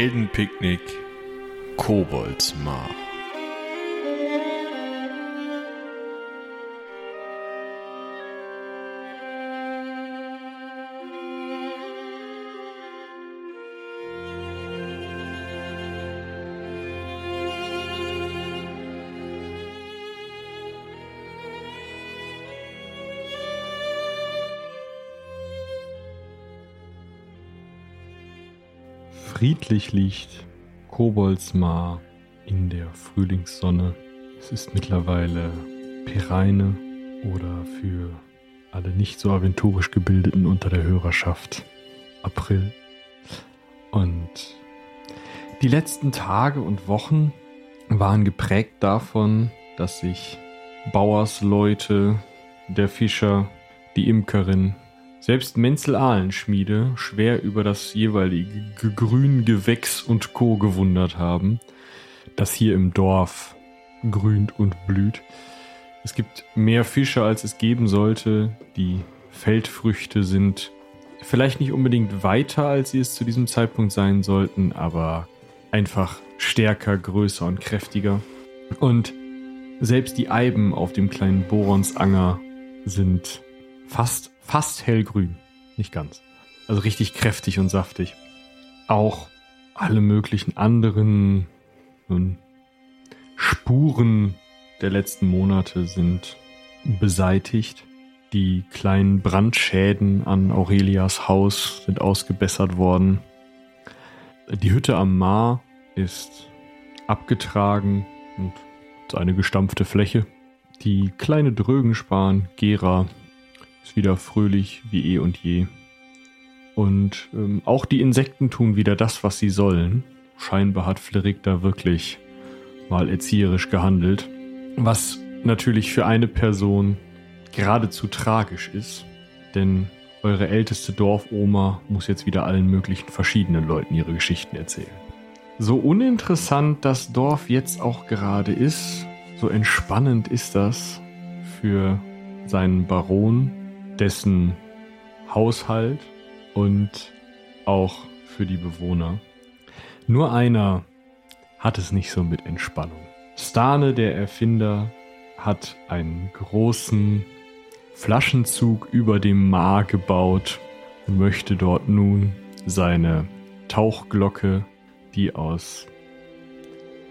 Heldenpicknick Koboldsmar. Friedlich liegt Koboldsmar in der Frühlingssonne. Es ist mittlerweile Pereine oder für alle nicht so aventurisch gebildeten unter der Hörerschaft April. Und die letzten Tage und Wochen waren geprägt davon, dass sich Bauersleute, der Fischer, die Imkerin, selbst Menzel Ahlenschmiede schwer über das jeweilige Grün, Gewächs und Co. gewundert haben, das hier im Dorf grünt und blüht. Es gibt mehr Fische, als es geben sollte. Die Feldfrüchte sind vielleicht nicht unbedingt weiter, als sie es zu diesem Zeitpunkt sein sollten, aber einfach stärker, größer und kräftiger. Und selbst die Eiben auf dem kleinen Boronsanger sind fast fast hellgrün. Nicht ganz. Also richtig kräftig und saftig. Auch alle möglichen anderen nun, Spuren der letzten Monate sind beseitigt. Die kleinen Brandschäden an Aurelias Haus sind ausgebessert worden. Die Hütte am Mar ist abgetragen und eine gestampfte Fläche. Die kleine Drögenspan, Gera, ist wieder fröhlich wie eh und je. Und ähm, auch die Insekten tun wieder das, was sie sollen. Scheinbar hat Flerik da wirklich mal erzieherisch gehandelt. Was natürlich für eine Person geradezu tragisch ist. Denn eure älteste Dorfoma muss jetzt wieder allen möglichen verschiedenen Leuten ihre Geschichten erzählen. So uninteressant das Dorf jetzt auch gerade ist, so entspannend ist das für seinen Baron dessen Haushalt und auch für die Bewohner. Nur einer hat es nicht so mit Entspannung. Stane, der Erfinder, hat einen großen Flaschenzug über dem Mar gebaut und möchte dort nun seine Tauchglocke, die aus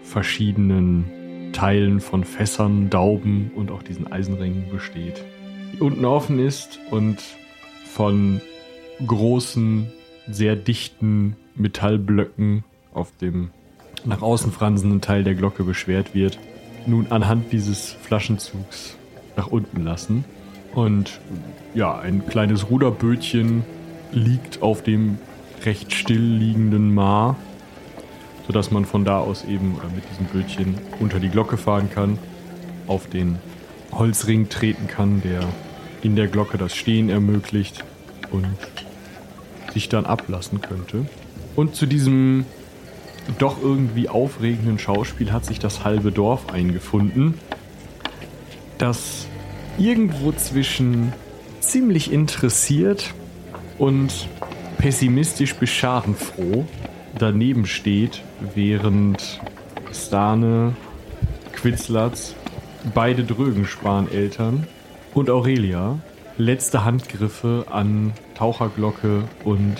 verschiedenen Teilen von Fässern, Dauben und auch diesen Eisenringen besteht, unten offen ist und von großen, sehr dichten Metallblöcken auf dem nach außen fransenden Teil der Glocke beschwert wird, nun anhand dieses Flaschenzugs nach unten lassen. Und ja, ein kleines Ruderbötchen liegt auf dem recht still liegenden Maar, sodass man von da aus eben mit diesem Bötchen unter die Glocke fahren kann, auf den Holzring treten kann, der in der Glocke das Stehen ermöglicht und sich dann ablassen könnte. Und zu diesem doch irgendwie aufregenden Schauspiel hat sich das halbe Dorf eingefunden, das irgendwo zwischen ziemlich interessiert und pessimistisch bis schadenfroh daneben steht, während Stane, Quitzlatz, beide Drögenspan-Eltern und Aurelia letzte Handgriffe an Taucherglocke und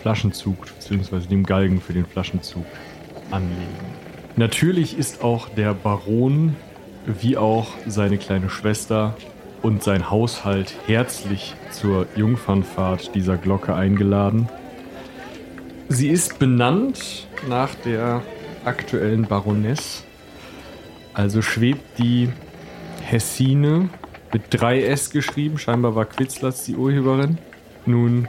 Flaschenzug, beziehungsweise dem Galgen für den Flaschenzug anlegen. Natürlich ist auch der Baron, wie auch seine kleine Schwester und sein Haushalt herzlich zur Jungfernfahrt dieser Glocke eingeladen. Sie ist benannt nach der aktuellen Baroness. Also schwebt die Hessine mit 3S geschrieben. Scheinbar war Quitzlatz die Urheberin. Nun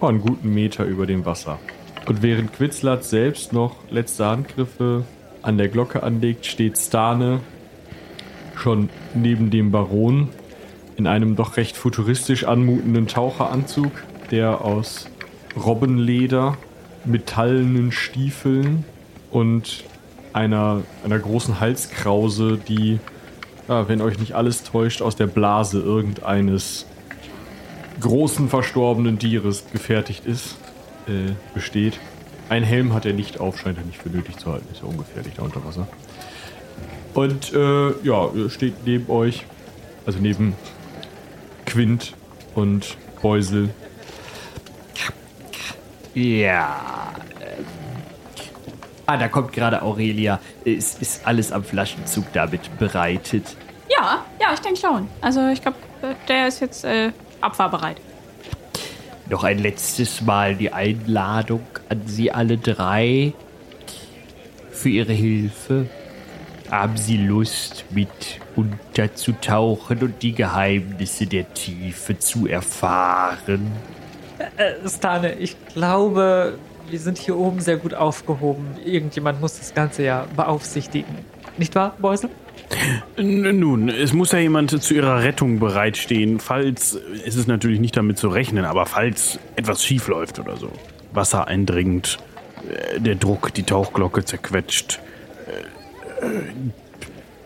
oh, einen guten Meter über dem Wasser. Und während Quitzlatz selbst noch letzte Handgriffe an der Glocke anlegt, steht Stane schon neben dem Baron in einem doch recht futuristisch anmutenden Taucheranzug, der aus Robbenleder, metallenen Stiefeln und einer, einer großen Halskrause, die ja, wenn euch nicht alles täuscht, aus der Blase irgendeines großen verstorbenen Tieres gefertigt ist, äh, besteht. Ein Helm hat er nicht auf, scheint er nicht für nötig zu halten. Ist ja ungefährlich da unter Wasser. Und äh, ja, steht neben euch, also neben Quint und Beusel. Ja. Ah, da kommt gerade Aurelia. Ist, ist alles am Flaschenzug damit bereitet? Ja, ja, ich denke schon. Also ich glaube, der ist jetzt äh, abfahrbereit. Noch ein letztes Mal die Einladung an Sie alle drei für Ihre Hilfe. Haben Sie Lust, mit unterzutauchen und die Geheimnisse der Tiefe zu erfahren? Äh, Stane, ich glaube, wir sind hier oben sehr gut aufgehoben. Irgendjemand muss das Ganze ja beaufsichtigen. Nicht wahr, Beusel? Nun, es muss ja jemand zu ihrer Rettung bereitstehen, falls, es ist natürlich nicht damit zu rechnen, aber falls etwas schief läuft oder so. Wasser eindringend, äh, der Druck, die Tauchglocke zerquetscht, äh, äh,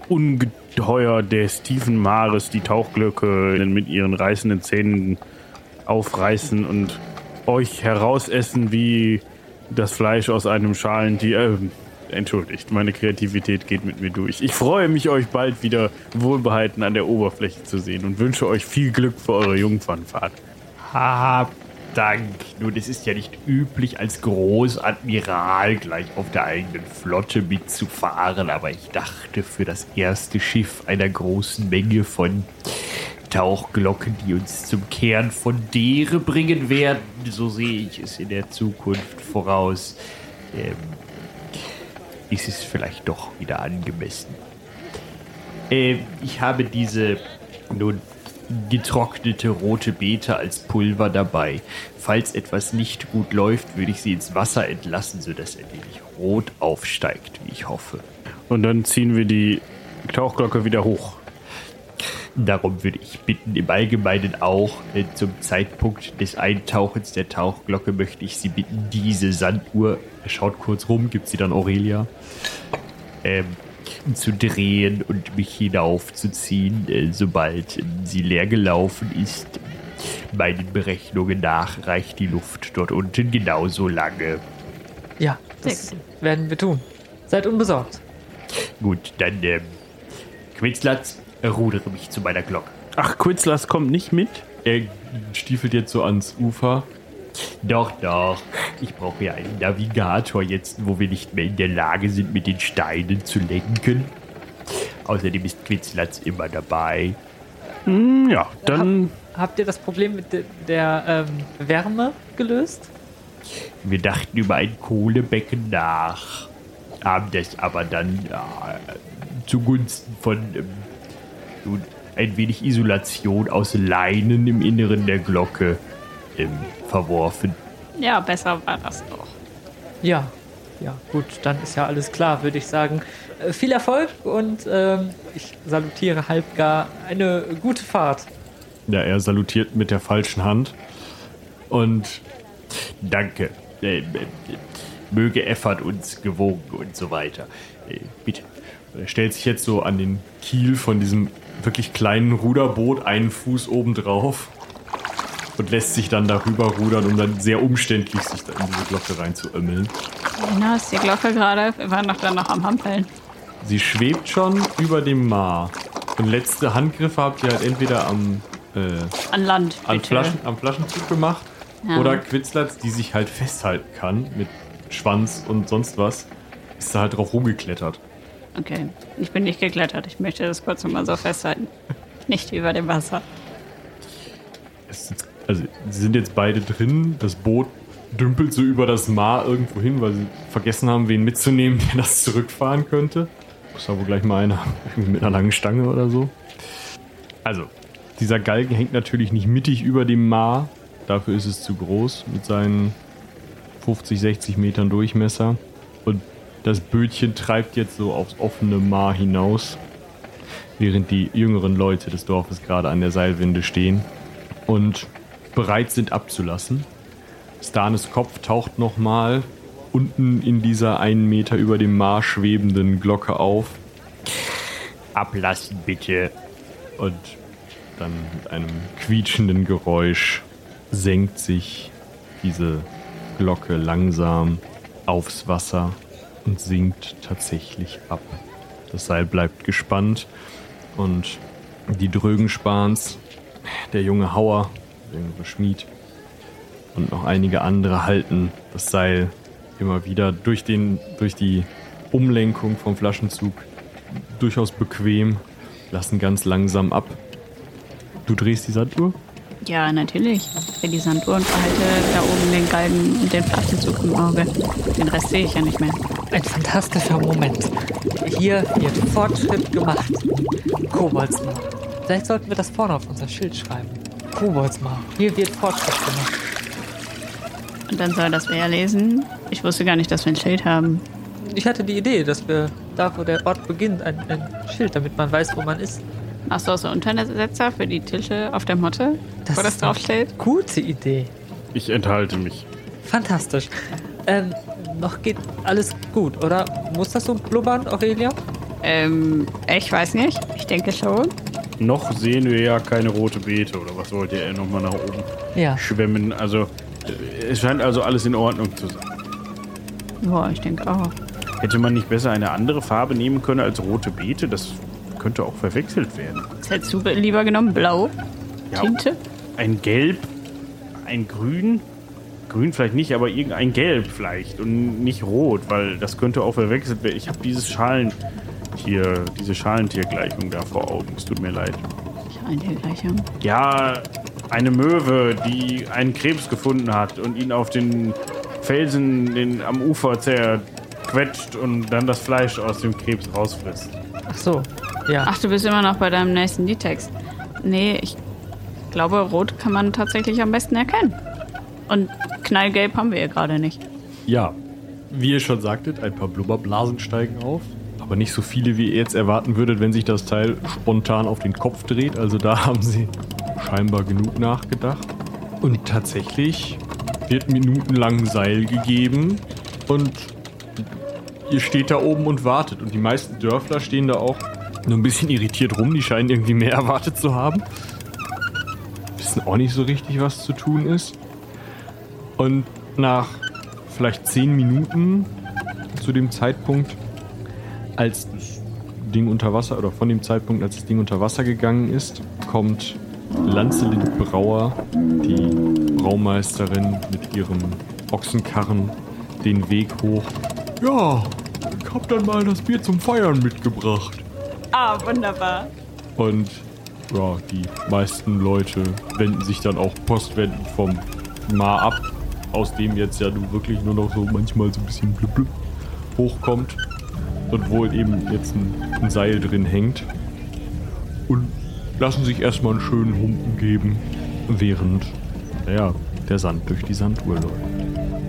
Ungeheuer des tiefen Maares die Tauchglocke mit ihren reißenden Zähnen aufreißen und euch herausessen wie das Fleisch aus einem Schalentier. Äh, entschuldigt, meine Kreativität geht mit mir durch. Ich freue mich, euch bald wieder wohlbehalten an der Oberfläche zu sehen und wünsche euch viel Glück für eure Jungfernfahrt. Hab Dank. Nun, es ist ja nicht üblich, als Großadmiral gleich auf der eigenen Flotte mitzufahren, aber ich dachte, für das erste Schiff einer großen Menge von Tauchglocken, die uns zum Kern von Dere bringen werden, so sehe ich es in der Zukunft voraus, ähm, ist es vielleicht doch wieder angemessen. Ähm, ich habe diese nun getrocknete rote Beete als Pulver dabei. Falls etwas nicht gut läuft, würde ich sie ins Wasser entlassen, sodass ein wenig rot aufsteigt, wie ich hoffe. Und dann ziehen wir die Tauchglocke wieder hoch. Darum würde ich bitten, im Allgemeinen auch äh, zum Zeitpunkt des Eintauchens der Tauchglocke möchte ich Sie bitten, diese Sanduhr, er schaut kurz rum, gibt sie dann Aurelia, ähm, zu drehen und mich hinaufzuziehen, äh, sobald sie leer gelaufen ist. Meinen Berechnungen nach reicht die Luft dort unten genauso lange. Ja, das werden wir tun. Seid unbesorgt. Gut, dann, ähm, Quitzlatz, rudere mich zu meiner Glocke. Ach, Quitzlas kommt nicht mit? Er stiefelt jetzt so ans Ufer. Doch, doch. Ich brauche ja einen Navigator jetzt, wo wir nicht mehr in der Lage sind, mit den Steinen zu lenken. Außerdem ist Quitzlatz immer dabei. Hm, ja, dann Habt ihr das Problem mit de der ähm, Wärme gelöst? Wir dachten über ein Kohlebecken nach, haben das aber dann ja, zugunsten von ähm, nun, ein wenig Isolation aus Leinen im Inneren der Glocke ähm, verworfen. Ja, besser war das doch. Ja. Ja, gut, dann ist ja alles klar, würde ich sagen. Äh, viel Erfolg und ähm, ich salutiere halbgar eine gute Fahrt. Ja, er salutiert mit der falschen Hand. Und Danke. Äh, äh, möge Effert uns gewogen und so weiter. Äh, bitte. er stellt sich jetzt so an den Kiel von diesem wirklich kleinen Ruderboot, einen Fuß oben drauf. Und lässt sich dann darüber rudern, um dann sehr umständlich sich da in diese Glocke reinzuömmeln. Na, ist die Glocke gerade. Wir waren doch dann noch am Hampeln. Sie schwebt schon über dem Maar. Und letzte Handgriffe habt ihr halt entweder am, äh, An Land, an. Flaschen, am Flaschenzug gemacht Ja. oder Quitzlatz, die sich halt festhalten kann mit Schwanz und sonst was, ist da halt drauf rumgeklettert. Okay, ich bin nicht geklettert. Ich möchte das kurz nochmal so festhalten. Nicht über dem Wasser. Ist, also, sie sind jetzt beide drin. Das Boot dümpelt so über das Maar irgendwo hin, weil sie vergessen haben, wen mitzunehmen, der das zurückfahren könnte. Muss wohl gleich mal einer mit einer langen Stange oder so. Also, dieser Galgen hängt natürlich nicht mittig über dem Maar. Dafür ist es zu groß mit seinen 50, 60 Metern Durchmesser. Und das Bötchen treibt jetzt so aufs offene Maar hinaus, während die jüngeren Leute des Dorfes gerade an der Seilwinde stehen und bereit sind abzulassen. Stanes Kopf taucht nochmal unten in dieser einen Meter über dem Maar schwebenden Glocke auf Ablassen bitte. und dann mit einem quietschenden Geräusch senkt sich diese Glocke langsam aufs Wasser und sinkt tatsächlich ab. Das Seil bleibt gespannt und die Drögenspans, der junge Hauer, der jüngere Schmied und noch einige andere halten das Seil immer wieder durch, den, durch die Umlenkung vom Flaschenzug durchaus bequem, lassen ganz langsam ab. Du drehst die Sanduhr? Ja, natürlich. Ich drehe die Sanduhr und behalte da oben den Galgen und den Flaschenzug im Auge. Den Rest sehe ich ja nicht mehr. Ein fantastischer Moment. Hier wird Fortschritt gemacht. Koboldsmar. Vielleicht sollten wir das vorne auf unser Schild schreiben. Koboldsmar. Hier wird Fortschritt gemacht. Und dann soll das wer lesen? Ich wusste gar nicht, dass wir ein Schild haben. Ich hatte die Idee, dass wir da, wo der Ort beginnt, ein, ein Schild, damit man weiß, wo man ist. Hast du auch so Untersetzer für die Tische auf der Motte, wo das ist eine draufsteht? Gute Idee. Ich enthalte mich. Fantastisch. Ähm, noch geht alles gut, oder? Muss das so blubbern, Aurelia? Ähm, ich weiß nicht. Ich denke schon. Noch sehen wir ja keine rote Beete oder was wollt ihr nochmal nach oben Ja. schwemmen? Also, es scheint also alles in Ordnung zu sein. Boah, ich denke auch. Hätte man nicht besser eine andere Farbe nehmen können als rote Beete? Das könnte auch verwechselt werden. Was hättest du lieber genommen? Blau? Ja, Tinte? Ein Gelb, ein Grün. Grün vielleicht nicht, aber irgendein Gelb vielleicht und nicht rot, weil das könnte auch verwechselt werden. Ich habe dieses Schalentier, diese Schalentiergleichung da vor Augen. Es tut mir leid. Schalentiergleichung. Ja, eine Möwe, die einen Krebs gefunden hat und ihn auf den Felsen den, am Ufer zerquetscht und dann das Fleisch aus dem Krebs rausfrisst. Ach so. Ja. Ach, du bist immer noch bei deinem nächsten Liedtext. Nee, ich glaube, rot kann man tatsächlich am besten erkennen. Und knallgelb haben wir ja gerade nicht. Ja, wie ihr schon sagtet, ein paar Blubberblasen steigen auf. Aber nicht so viele, wie ihr jetzt erwarten würdet, wenn sich das Teil spontan auf den Kopf dreht. Also da haben sie scheinbar genug nachgedacht. Und tatsächlich wird minutenlang Seil gegeben und ihr steht da oben und wartet. Und die meisten Dörfler stehen da auch nur ein bisschen irritiert rum. Die scheinen irgendwie mehr erwartet zu haben. Wissen auch nicht so richtig, was zu tun ist. Und nach vielleicht zehn Minuten zu dem Zeitpunkt, als das Ding unter Wasser oder von dem Zeitpunkt, als das Ding unter Wasser gegangen ist, kommt Lanzelin Brauer, die Braumeisterin mit ihrem Ochsenkarren, den Weg hoch. Ja, ich hab dann mal das Bier zum Feiern mitgebracht. Ah, wunderbar. Und ja, die meisten Leute wenden sich dann auch postwendend vom Mar ab, aus dem jetzt ja du wirklich nur noch so manchmal so ein bisschen blub blub hochkommt und wohl eben jetzt ein, ein Seil drin hängt. Und lassen sich erstmal einen schönen Humpen geben, während naja, der Sand durch die Sanduhr läuft.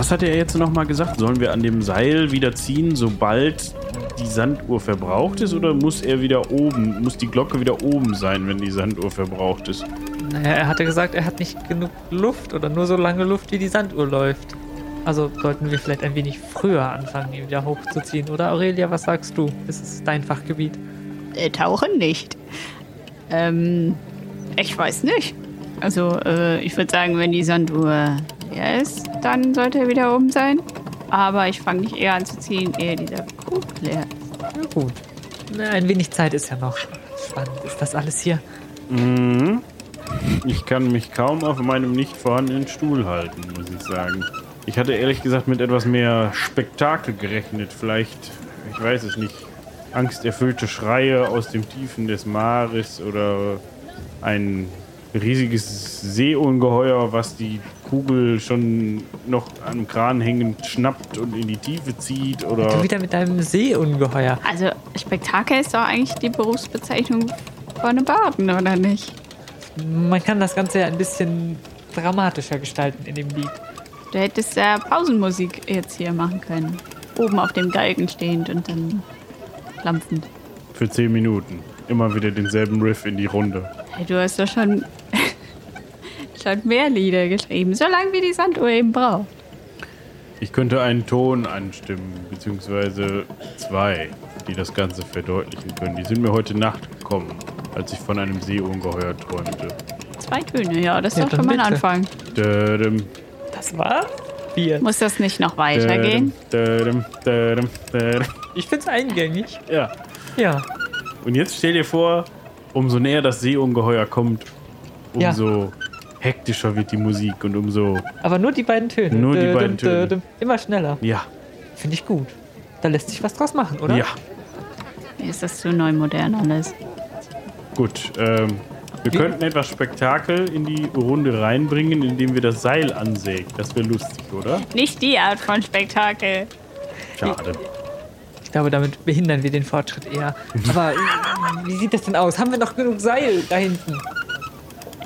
Was hat er jetzt nochmal gesagt? Sollen wir an dem Seil wieder ziehen, sobald die Sanduhr verbraucht ist? Oder muss er wieder oben, muss die Glocke wieder oben sein, wenn die Sanduhr verbraucht ist? Naja, er hatte gesagt, er hat nicht genug Luft oder nur so lange Luft, wie die Sanduhr läuft. Also sollten wir vielleicht ein wenig früher anfangen, ihn wieder hochzuziehen. Oder Aurelia, was sagst du? Es ist dein Fachgebiet. Äh, tauchen nicht. Ähm, ich weiß nicht. Also, äh, ich würde sagen, wenn die Sanduhr ist, dann sollte er wieder oben sein. Aber ich fange nicht eher an zu ziehen, ehe dieser Krug leer ist. Na gut. Na, ein wenig Zeit ist ja noch. Spannend ist das alles hier. Mhm. Ich kann mich kaum auf meinem nicht vorhandenen Stuhl halten, muss ich sagen. Ich hatte ehrlich gesagt mit etwas mehr Spektakel gerechnet. Vielleicht, ich weiß es nicht, angsterfüllte Schreie aus dem Tiefen des Mares oder ein riesiges Seeungeheuer, was die Kugel schon noch am Kran hängend schnappt und in die Tiefe zieht Du oder wieder mit deinem Seeungeheuer. Also, Spektakel ist doch eigentlich die Berufsbezeichnung von einem Baden, oder nicht? Man kann das Ganze ja ein bisschen dramatischer gestalten in dem Lied. Du hättest ja Pausenmusik jetzt hier machen können. Oben auf dem Galgen stehend und dann klampfend. Für 10 Minuten. Immer wieder denselben Riff in die Runde. Du hast doch schon, schon mehr Lieder geschrieben, so lange wie die Sanduhr eben braucht. Ich könnte einen Ton anstimmen, beziehungsweise zwei, die das Ganze verdeutlichen können. Die sind mir heute Nacht gekommen, als ich von einem Seeungeheuer träumte. Zwei Töne, ja, das ist Ja, doch schon mal ein. Anfang. Dödem, Das war vier. Muss das nicht noch weitergehen? dödem, dödem, dödem. Ich find's eingängig. Ja. Ja. Und jetzt stell dir vor, umso näher das Seeungeheuer kommt, Ja. umso hektischer wird die Musik und umso. Aber nur die beiden Töne. Nur die Dö, beiden dö, Töne. Immer schneller. Ja, Finde ich gut. Da lässt sich was draus machen, oder? ja. Mir ist das zu neu modern alles. Gut, ähm, wir Wie- könnten etwas Spektakel in die Runde reinbringen, indem wir das Seil ansägen. Das wäre lustig, oder? Nicht die Art von Spektakel. Schade. Ich glaube, damit behindern wir den Fortschritt eher. Aber äh, wie sieht das denn aus? Haben wir noch genug Seil da hinten?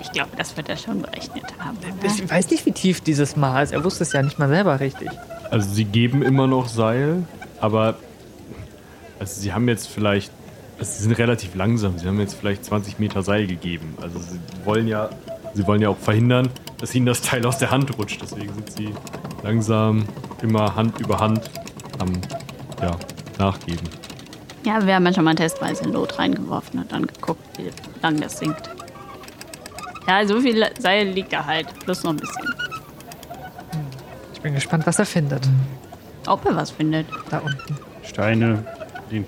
Ich glaube, das wird er schon berechnet haben. Ich weiß nicht, wie tief dieses Mal ist. Er wusste es ja nicht mal selber richtig. Also sie geben immer noch Seil, aber also sie haben jetzt vielleicht, also sie sind relativ langsam, sie haben jetzt vielleicht 20 Meter Seil gegeben. Also sie wollen ja, sie wollen ja auch verhindern, dass ihnen das Teil aus der Hand rutscht. Deswegen sind sie langsam immer Hand über Hand am ja, nachgeben. Ja, wir haben ja schon mal testweise ein Lot reingeworfen und dann geguckt, wie lang das sinkt. Ja, so viel Seil liegt da halt. Plus noch ein bisschen. Ich bin gespannt, was er findet. Ob er was findet. Da unten. Steine, den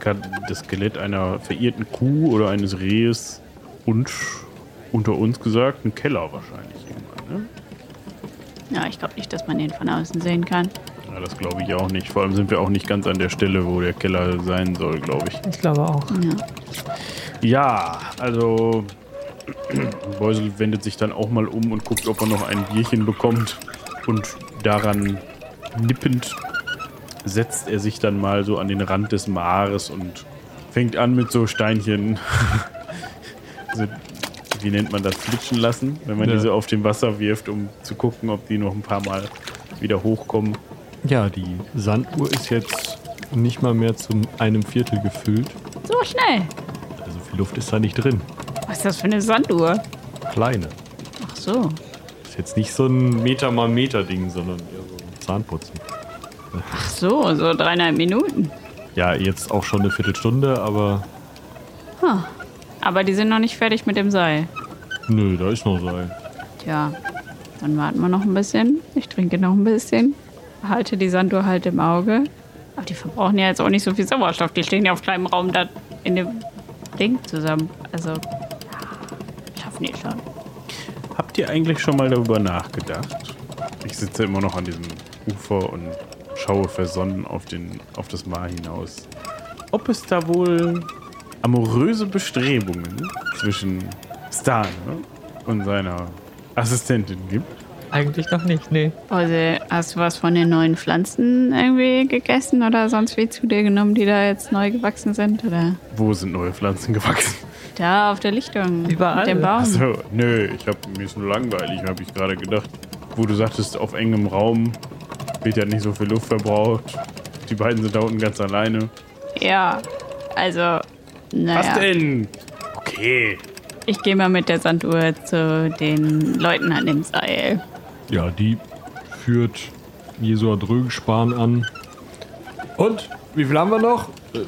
das Skelett einer verirrten Kuh oder eines Rehes und unter uns gesagt ein Keller wahrscheinlich irgendwann. Ne? Ja, ich glaube nicht, dass man den von außen sehen kann. Ja, das glaube ich auch nicht. Vor allem sind wir auch nicht ganz an der Stelle, wo der Keller sein soll, glaube ich. Ich glaube auch. Ja. Ja, also Beusel wendet sich dann auch mal um und guckt, ob er noch ein Bierchen bekommt. Und daran nippend setzt er sich dann mal so an den Rand des Maares und fängt an mit so Steinchen. so, wie nennt man das? Flitschen lassen, wenn man Ja. diese auf dem Wasser wirft, um zu gucken, ob die noch ein paar Mal wieder hochkommen. Ja, die Sanduhr ist jetzt nicht mal mehr zu einem Viertel gefüllt. So schnell. Also viel Luft ist da nicht drin. Was ist das für eine Sanduhr? Kleine. Ach so. Ist jetzt nicht so ein Meter mal Meter Ding, sondern eher so ein Zahnputzen. Ach so, so dreieinhalb Minuten. Ja, jetzt auch schon eine Viertelstunde, aber Aber die sind noch nicht fertig mit dem Seil. nö, da ist noch Seil. Tja, dann warten wir noch ein bisschen. Ich trinke noch ein bisschen. Halte die Sanduhr halt im Auge. Aber die verbrauchen ja jetzt auch nicht so viel Sauerstoff. Die stehen ja auf kleinem Raum da in dem Ding zusammen. Also, schaffen die schon. Habt ihr eigentlich schon mal darüber nachgedacht? Ich sitze immer noch an diesem Ufer und schaue versonnen auf, den, auf das Mar hinaus. Ob es da wohl amoröse Bestrebungen zwischen Stan ne, und seiner Assistentin gibt? Eigentlich noch nicht, nee. Also, hast du was von den neuen Pflanzen irgendwie gegessen oder sonst wie zu dir genommen, die da jetzt neu gewachsen sind? Oder Wo sind neue Pflanzen gewachsen? da auf der Lichtung? Überall. Mit dem Baum. Achso, nö, ich hab, mir ist nur langweilig, habe ich gerade gedacht. Wo du sagtest, auf engem Raum wird ja nicht so viel Luft verbraucht. Die beiden sind da unten ganz alleine. Ja, also, naja. Was denn? Okay. Ich gehe mal mit der Sanduhr zu den Leuten an dem Seil. Ja, die führt Jesua Drögenspan an. Und? Wie viel haben wir noch? Äh,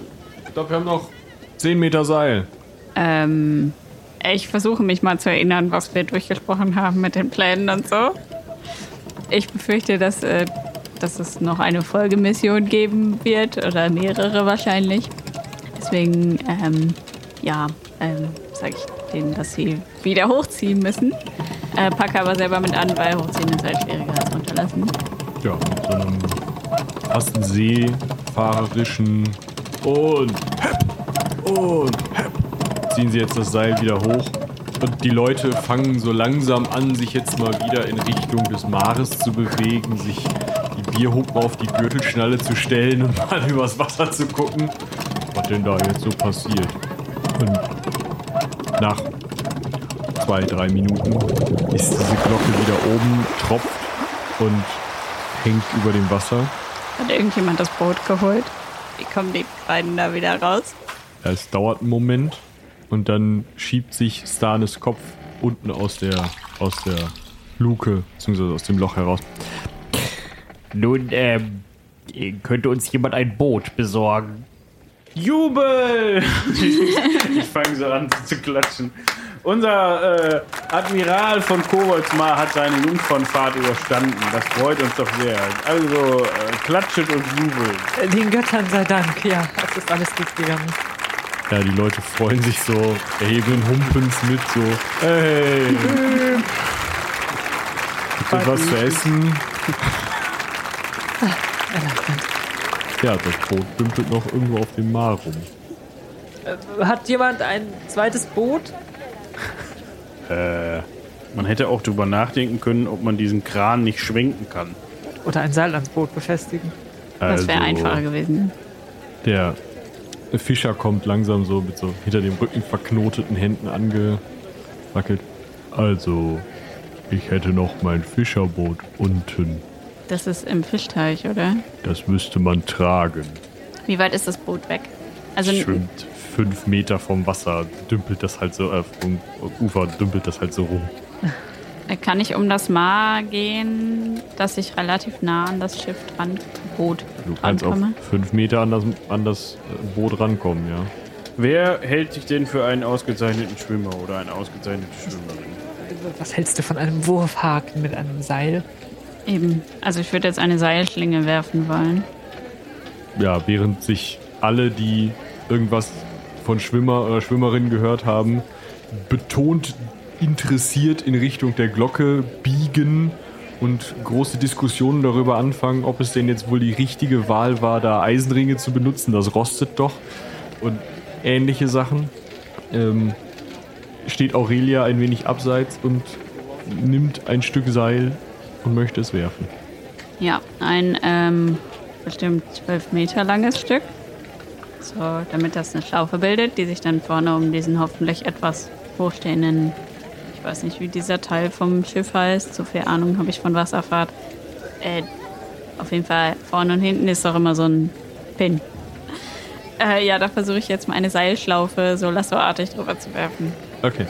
Ich glaube, wir haben noch 10 Meter Seil. Ähm, ich versuche mich mal zu erinnern, was wir durchgesprochen haben mit den Plänen und so. Ich befürchte, dass, äh, dass es noch eine Folgemission geben wird oder mehrere wahrscheinlich. Deswegen, ähm, ja, ähm, sage ich denen, dass sie wieder hochziehen müssen. Äh, packe aber selber mit an, weil hochziehen ist halt schwieriger als runterlassen. Ja, mit so einem fast seefahrerischen und und ziehen sie jetzt das Seil wieder hoch. Und die Leute fangen so langsam an, sich jetzt mal wieder in Richtung des Maares zu bewegen, sich die Bierhupen auf die Gürtelschnalle zu stellen und mal übers Wasser zu gucken, was denn da jetzt so passiert. Und nach zwei, drei Minuten ist diese Glocke wieder oben, tropft und hängt über dem Wasser. Hat irgendjemand das Boot geholt? Wie kommen die beiden da wieder raus? Es dauert einen Moment und dann schiebt sich Stanes Kopf unten aus der, aus der Luke, beziehungsweise aus dem Loch heraus. Nun, ähm, könnte uns jemand ein Boot besorgen? Jubel! ich fange so an zu klatschen. Unser äh, Admiral von Koboldsmar hat seine Jungfernfahrt überstanden. Das freut uns doch sehr. Also äh, klatschet und jubelt. Den Göttern sei Dank, ja, es ist alles gut gegangen. Ja, die Leute freuen sich so, erheben Humpens mit, so, hey, gibt es was zu essen? Ja, das Boot dümpelt noch irgendwo auf dem Maar rum. Hat jemand ein zweites Boot? Äh, man hätte auch drüber nachdenken können, ob man diesen Kran nicht schwenken kann. Oder ein Seil ans Boot befestigen? Das wäre Also, einfacher gewesen. Der Fischer kommt langsam so mit so hinter dem Rücken verknoteten Händen angewackelt. Also, ich hätte noch mein Fischerboot unten. Das ist im Fischteich, oder? Das müsste man tragen. Wie weit ist das Boot weg? Also Schwimmt fünf Meter vom Wasser, dümpelt das halt so, äh, vom Ufer dümpelt das halt so rum. kann ich um das Maar gehen, dass ich relativ nah an das Schiff dran, Boot Du kannst auf fünf Meter an das, an das äh, Boot rankommen, ja. Wer hält sich denn für einen ausgezeichneten Schwimmer oder eine ausgezeichnete Schwimmerin? Was hältst du von einem Wurfhaken mit einem Seil? Eben. Also ich würde jetzt eine Seilschlinge werfen wollen. Ja, während sich alle, die irgendwas von Schwimmer oder Schwimmerinnen gehört haben, betont interessiert in Richtung der Glocke biegen und große Diskussionen darüber anfangen, ob es denn jetzt wohl die richtige Wahl war, da Eisenringe zu benutzen. Das rostet doch. Und ähnliche Sachen. Ähm, steht Aurelia ein wenig abseits und nimmt ein Stück Seil und möchte es werfen. Ja, ein ähm, bestimmt zwölf Meter langes Stück. So, damit das eine Schlaufe bildet, die sich dann vorne um diesen hoffentlich etwas hochstehenden, ich weiß nicht, wie dieser Teil vom Schiff heißt, so viel Ahnung habe ich von Wasserfahrt. Äh, auf jeden Fall vorne und hinten ist doch immer so ein Pin. Äh, ja, da versuche ich jetzt mal eine Seilschlaufe so lassoartig drüber zu werfen. Okay.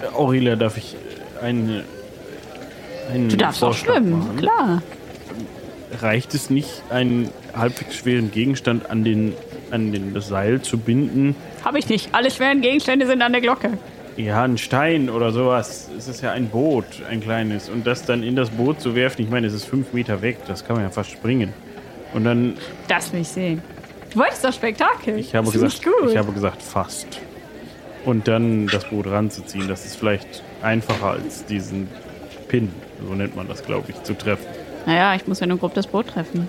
Äh, Aurelia, darf ich einen, einen Du darfst auch Vorschlag schwimmen, machen? klar. Reicht es nicht, einen halbwegs schweren Gegenstand an, den, an den, das Seil zu binden? Habe ich nicht. Alle schweren Gegenstände sind an der Glocke. Ja, ein Stein oder sowas. Es ist ja ein Boot, ein kleines. Und das dann in das Boot zu werfen, ich meine, es ist fünf Meter weg. Das kann man ja fast springen. Und dann, Das will ich sehen. Du wolltest doch Spektakel. ich habe, Das gesagt, ich habe gesagt, fast. Und dann das Boot ranzuziehen, das ist vielleicht einfacher als diesen Pin, so nennt man das, glaube ich, zu treffen. Naja, ich muss ja nur grob das Boot treffen.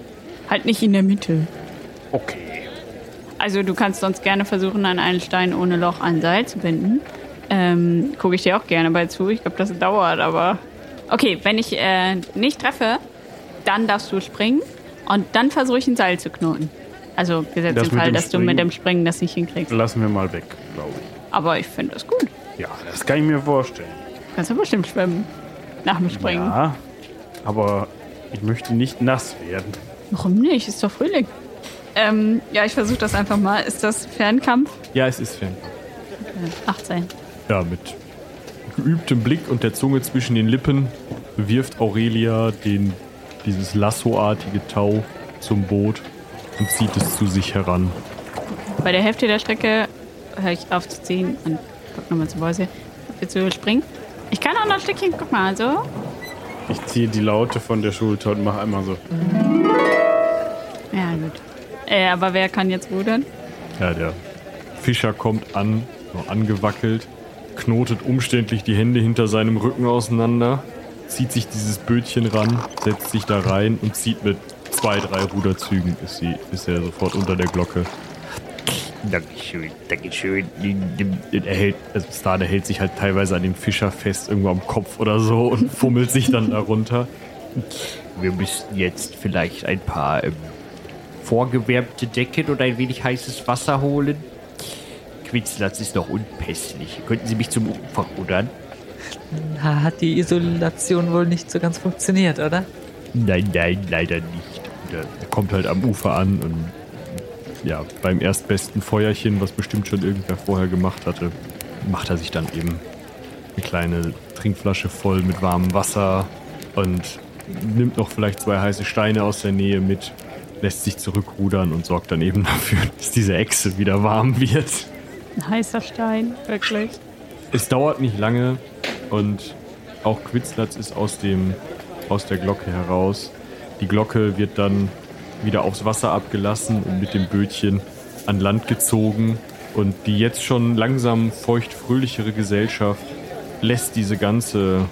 Halt nicht in der Mitte. Okay. Also du kannst sonst gerne versuchen, an einen Stein ohne Loch ein Seil zu binden. Ähm, Gucke ich dir auch gerne bei zu. Ich glaube, das dauert, aber... Okay, wenn ich äh, nicht treffe, dann darfst du springen und dann versuche ich ein Seil zu knoten. Also gesetzt Das den mit Fall, dass du mit Springen- dem Springen das nicht hinkriegst. Lassen wir mal weg, glaube ich. Aber ich finde das gut. Ja, das kann ich mir vorstellen. Kannst du bestimmt schwimmen. Nach dem Springen. Ja, aber ich möchte nicht nass werden. Warum nicht? Ist doch Frühling. Ähm, ja, ich versuche das einfach mal. Ist das Fernkampf? Ja, es ist Fan. 18. Ja, mit geübtem Blick und der Zunge zwischen den Lippen wirft Aurelia den, dieses Lassoartige Tau zum Boot und zieht es zu sich heran. Bei der Hälfte der Strecke höre ich auf zu ziehen und guck nochmal zu Mäuse. Willst du springen? Ich kann auch noch ein Stückchen, guck mal, so. Ich ziehe die Laute von der Schulter und mache einmal so. Äh, aber wer kann jetzt rudern? Ja, der Fischer kommt an, so angewackelt, knotet umständlich die Hände hinter seinem Rücken auseinander, zieht sich dieses Bötchen ran, setzt sich da rein und zieht mit zwei, drei Ruderzügen, ist, sie, ist er sofort unter der Glocke. Dankeschön, Dankeschön. Er hält, also Star, der hält sich halt teilweise an dem Fischer fest, irgendwo am Kopf oder so und fummelt sich dann darunter. Wir müssten jetzt vielleicht ein paar ähm, vorgewärmte Decken und ein wenig heißes Wasser holen. Quinzlatz ist noch unpässlich. Könnten Sie mich zum Ufer rudern? Ha, Hat die Isolation wohl nicht so ganz funktioniert, oder? Nein, nein, leider nicht. Der kommt halt am Ufer an und ja, beim erstbesten Feuerchen, was bestimmt schon irgendwer vorher gemacht hatte, macht er sich dann eben eine kleine Trinkflasche voll mit warmem Wasser und nimmt noch vielleicht zwei heiße Steine aus der Nähe mit, lässt sich zurückrudern und sorgt dann eben dafür, dass diese Echse wieder warm wird. Ein heißer Stein, wirklich. Es dauert nicht lange und auch Quitzlatz ist aus, dem, aus der Glocke heraus. Die Glocke wird dann wieder aufs Wasser abgelassen und mit dem Bötchen an Land gezogen. Und die jetzt schon langsam feuchtfröhlichere Gesellschaft lässt diese ganze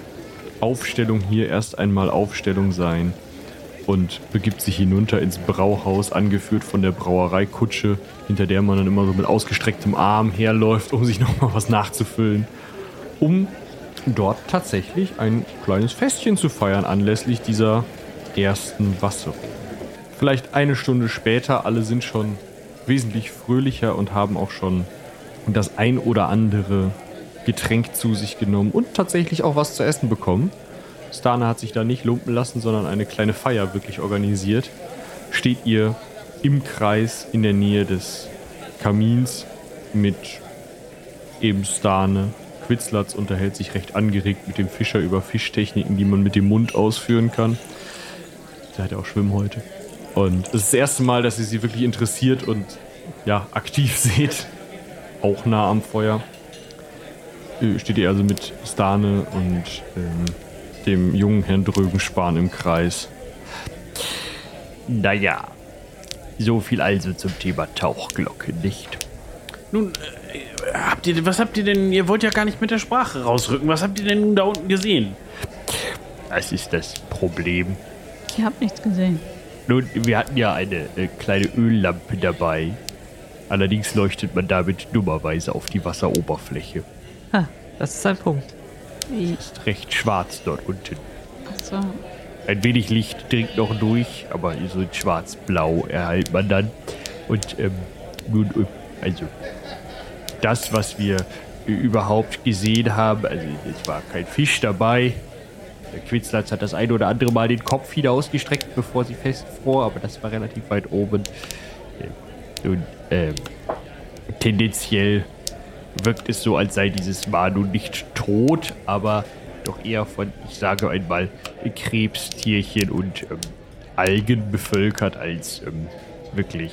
Aufstellung hier erst einmal Aufstellung sein und begibt sich hinunter ins Brauhaus, angeführt von der Brauereikutsche, hinter der man dann immer so mit ausgestrecktem Arm herläuft, um sich nochmal was nachzufüllen, um dort tatsächlich ein kleines Festchen zu feiern anlässlich dieser ersten Wasserung. Vielleicht eine Stunde später, alle sind schon wesentlich fröhlicher und haben auch schon das ein oder andere Getränk zu sich genommen und tatsächlich auch was zu essen bekommen. Stana hat sich da nicht lumpen lassen, sondern eine kleine Feier wirklich organisiert. Steht ihr im Kreis in der Nähe des Kamins mit eben Stane. Quitzlatz unterhält sich recht angeregt mit dem Fischer über Fischtechniken, die man mit dem Mund ausführen kann. Der hat ja auch Schwimmen heute. Und es ist das erste Mal, dass ihr sie wirklich interessiert und ja, aktiv seht. Auch nah am Feuer. Äh, Steht ihr also mit Stane und ähm, dem jungen Herrn Drögenspan im Kreis. Naja, so viel also zum Thema Tauchglocke, nicht? Nun, äh, habt ihr, was habt ihr denn, ihr wollt ja gar nicht mit der Sprache rausrücken, was habt ihr denn nun da unten gesehen? Das ist das Problem. Ich habe nichts gesehen. Nun, wir hatten ja eine äh, kleine Öllampe dabei. Allerdings leuchtet man damit dummerweise auf die Wasseroberfläche. Ah, das ist ein Punkt. Wie? Ist recht schwarz dort unten. Achso. Ein wenig Licht dringt noch durch, aber so ein schwarz-blau erhält man dann. Und ähm, nun, äh, also das, was wir äh, überhaupt gesehen haben, also es war kein Fisch dabei. Der Quitzlatz hat das ein oder andere Mal den Kopf wieder ausgestreckt, bevor sie festfror, aber das war relativ weit oben. Äh, Nun, ähm, tendenziell wirkt es so, als sei dieses Manu nicht tot, aber doch eher von, ich sage einmal, Krebstierchen und ähm, Algen bevölkert als ähm, wirklich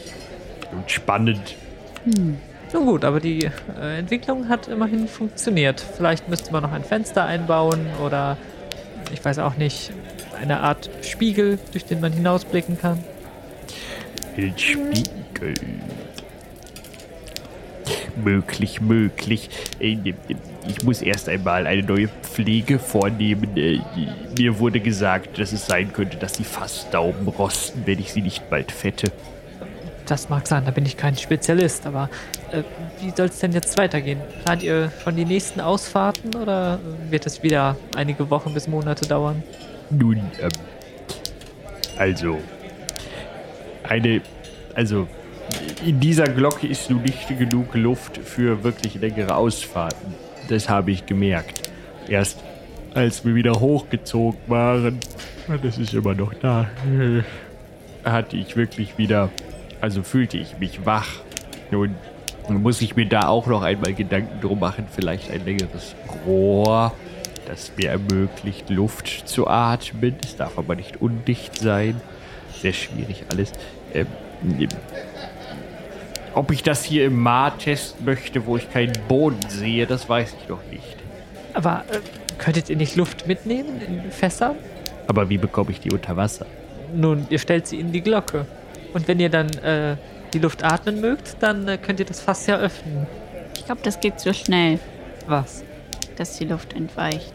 spannend. Nun gut, aber die äh, Entwicklung hat immerhin funktioniert. Vielleicht müsste man noch ein Fenster einbauen oder ich weiß auch nicht, eine Art Spiegel, durch den man hinausblicken kann. Ein Spiegel. Möglich, möglich. Äh, Ich muss erst einmal eine neue Pflege vornehmen. Äh, Mir wurde gesagt, dass es sein könnte, dass die Fassdaumen rosten, wenn ich sie nicht bald fette. Das mag sein, da bin ich kein Spezialist, aber äh, wie soll es denn jetzt weitergehen? Plant ihr schon die nächsten Ausfahrten oder wird es wieder einige Wochen bis Monate dauern? Nun, ähm, also, eine, also, in dieser Glocke ist nun nicht genug Luft für wirklich längere Ausfahrten. Das habe ich gemerkt. Erst als wir wieder hochgezogen waren, das ist immer noch da, hatte ich wirklich wieder, also fühlte ich mich wach. Nun muss ich mir da auch noch einmal Gedanken drum machen, vielleicht ein längeres Rohr, das mir ermöglicht, Luft zu atmen. Es darf aber nicht undicht sein. Sehr schwierig alles. Ähm, ob ich das hier im Maar testen möchte, wo ich keinen Boden sehe, das weiß ich noch nicht. Aber äh, könntet ihr nicht Luft mitnehmen in Fässern? Aber wie bekomme ich die unter Wasser? Nun, ihr stellt sie in die Glocke. Und wenn ihr dann äh, die Luft atmen mögt, dann äh, könnt ihr das Fass ja öffnen. Ich glaube, das geht so schnell, Was? dass die Luft entweicht.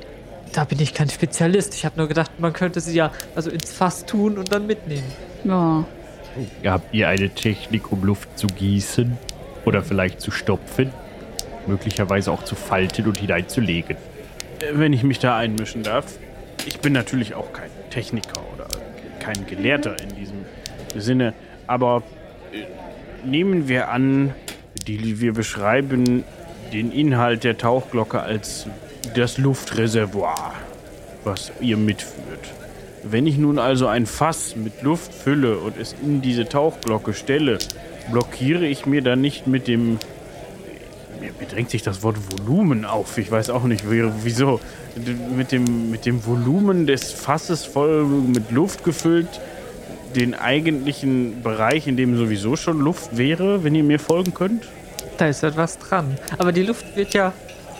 Da bin ich kein Spezialist. Ich habe nur gedacht, man könnte sie ja also ins Fass tun und dann mitnehmen. Ja. Habt ihr eine Technik, um Luft zu gießen? Oder vielleicht zu stopfen? Möglicherweise auch zu falten und hineinzulegen. Wenn ich mich da einmischen darf. Ich bin natürlich auch kein Techniker oder kein Gelehrter in diesem Sinne, aber äh, nehmen wir an, die, wir beschreiben den Inhalt der Tauchglocke als das Luftreservoir, was ihr mitführt. Wenn ich nun also ein Fass mit Luft fülle und es in diese Tauchglocke stelle, blockiere ich mir dann nicht mit dem. Mir drängt sich das Wort Volumen auf. Ich weiß auch nicht, wie- wieso. Mit dem, mit dem Volumen des Fasses voll mit Luft gefüllt, den eigentlichen Bereich, in dem sowieso schon Luft wäre, wenn ihr mir folgen könnt? Da ist etwas dran. Aber die Luft wird ja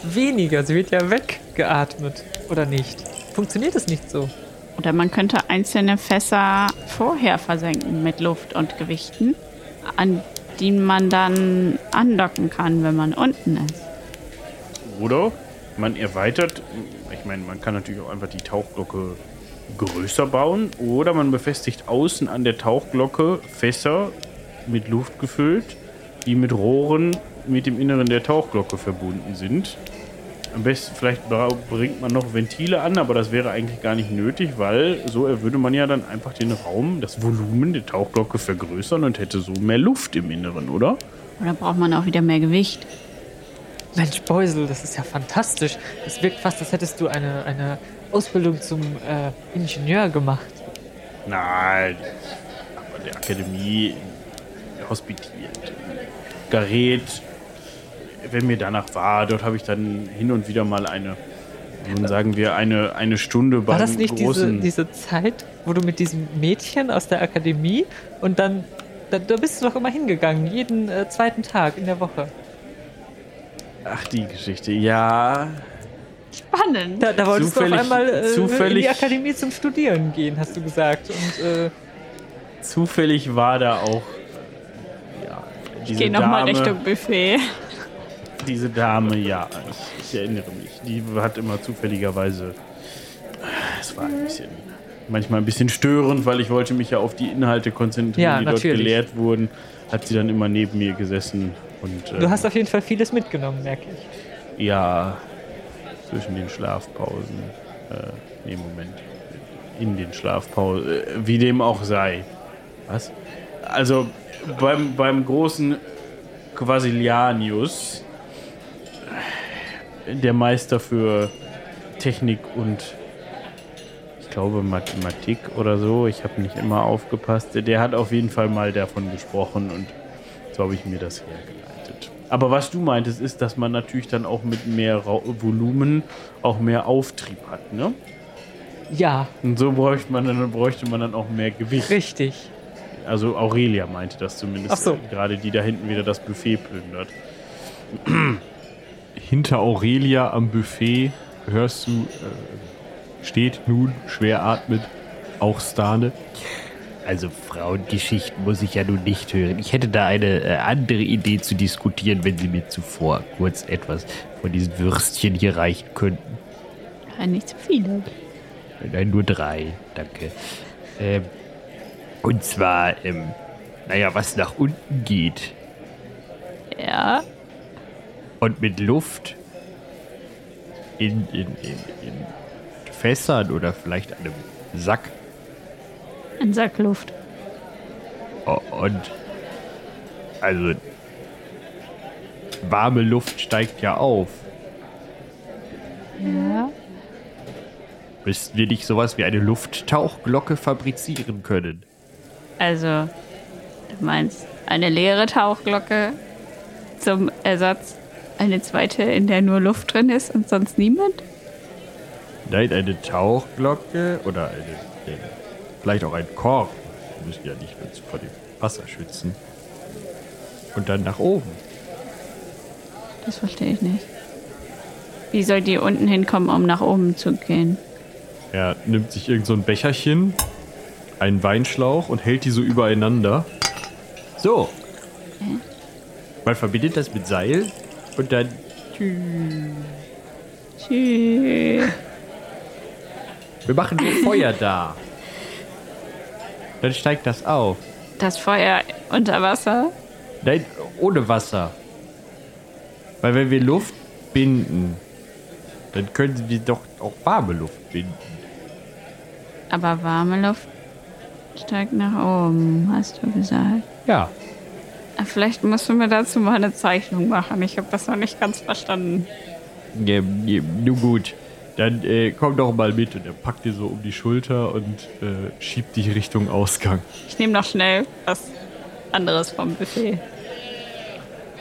weniger, sie wird ja weggeatmet, oder nicht? Funktioniert es nicht so? Oder man könnte einzelne Fässer vorher versenken mit Luft und Gewichten, an die man dann andocken kann, wenn man unten ist. Oder man erweitert, ich meine, man kann natürlich auch einfach die Tauchglocke größer bauen oder man befestigt außen an der Tauchglocke Fässer mit Luft gefüllt, die mit Rohren mit dem Inneren der Tauchglocke verbunden sind. Am besten, vielleicht bringt man noch Ventile an, aber das wäre eigentlich gar nicht nötig, weil so würde man ja dann einfach den Raum, das Volumen der Tauchglocke vergrößern und hätte so mehr Luft im Inneren, oder? Oder braucht man auch wieder mehr Gewicht? Mensch, Beusel, das ist ja fantastisch. Es wirkt fast, als hättest du eine, eine Ausbildung zum äh, Ingenieur gemacht. Nein, aber der Akademie hospitiert. Gareth, wenn mir danach war, dort habe ich dann hin und wieder mal eine, nun sagen wir, eine, eine Stunde beim War das nicht diese, diese Zeit, wo du mit diesem Mädchen aus der Akademie und dann, da, da bist du doch immer hingegangen, jeden äh, zweiten Tag in der Woche. Ach, die Geschichte, ja. Spannend. Da, da wolltest Zufällig- du auf einmal äh, in zufällig- die Akademie zum Studieren gehen, hast du gesagt. Und äh, Zufällig war da auch... Ja, diese Geh nochmal Dame- Richtung Buffet. Diese Dame, ja, ich, ich erinnere mich. Die hat immer zufälligerweise. Es war ein bisschen. Manchmal ein bisschen störend, weil ich wollte mich ja auf die Inhalte konzentrieren, Ja, die dort natürlich. gelehrt wurden. Hat sie dann immer neben mir gesessen und du ähm, hast auf jeden Fall vieles mitgenommen, merke ich. ja zwischen den Schlafpausen. Äh, nee, Moment. In den Schlafpausen. Äh, wie dem auch sei. Was? Also beim, beim großen Quasilianius, der Meister für Technik und ich glaube Mathematik oder so, ich habe nicht immer aufgepasst, der hat auf jeden Fall mal davon gesprochen und so habe ich mir das hergeleitet. Aber was du meintest, ist, dass man natürlich dann auch mit mehr Ra Volumen auch mehr Auftrieb hat, ne? Ja, Und so bräuchte man dann, bräuchte man dann auch mehr Gewicht. richtig. Also Aurelia meinte das zumindest. Ach so. Gerade die da hinten wieder das Buffet plündert. Hinter Aurelia am Buffet hörst du, äh, steht nun schwer atmet, auch Stane. Also Frauengeschichten muss ich ja nun nicht hören. Ich hätte da eine äh, andere Idee zu diskutieren, wenn Sie mir zuvor kurz etwas von diesen Würstchen hier reichen könnten. Ja, nicht zu viele. Nein, nur drei, danke. Ähm, und zwar, ähm, naja, was nach unten geht Ja. Und mit Luft in, in, in, in Fässern oder vielleicht einem Sack Ein Sack Luft. Und also warme Luft steigt ja auf. Ja. Müssten wir nicht sowas wie eine Lufttauchglocke fabrizieren können? Also, du meinst eine leere Tauchglocke zum Ersatz? Eine zweite, in der nur Luft drin ist und sonst niemand? Nein, eine Tauchglocke oder eine, eine vielleicht auch ein Korb. Wir müssen ja nicht uns vor dem Wasser schützen. Und dann nach oben. Das verstehe ich nicht. Wie soll die unten hinkommen, um nach oben zu gehen? Er nimmt sich irgend so ein Becherchen, einen Weinschlauch und hält die so übereinander. So. Man verbindet das mit Seil und dann Tschüss. wir machen nur Feuer da. Dann steigt das auf. Das Feuer unter Wasser? Nein, ohne Wasser. Weil wenn wir Luft binden, dann können wir doch auch warme Luft binden. Aber warme Luft steigt nach oben, hast du gesagt. Ja. Vielleicht musst du mir dazu mal eine Zeichnung machen. Ich habe das noch nicht ganz verstanden. Ja, ja, nun gut. Dann äh, komm doch mal mit. Und er packt dir so um die Schulter und äh, schiebt dich Richtung Ausgang. Ich nehme noch schnell was anderes vom Buffet.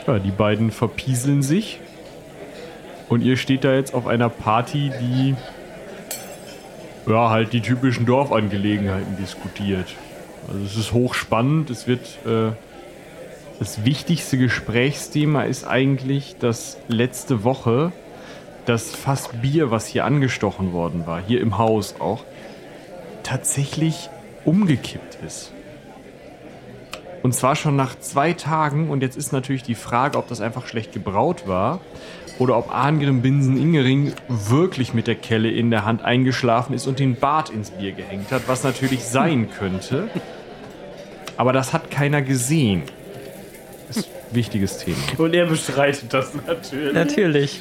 Ja, die beiden verpieseln sich. Und ihr steht da jetzt auf einer Party, die ja halt die typischen Dorfangelegenheiten diskutiert. Also es ist hochspannend. Es wird äh, das wichtigste Gesprächsthema ist eigentlich, dass letzte Woche das Fass Bier, was hier angestochen worden war, hier im Haus auch, tatsächlich umgekippt ist. Und zwar schon nach zwei Tagen. Und jetzt ist natürlich die Frage, ob das einfach schlecht gebraut war oder ob Arngrim Binsen Ingering wirklich mit der Kelle in der Hand eingeschlafen ist und den Bart ins Bier gehängt hat, was natürlich sein könnte. Aber das hat keiner gesehen. Ist ein wichtiges Thema. Und er bestreitet das natürlich. Natürlich.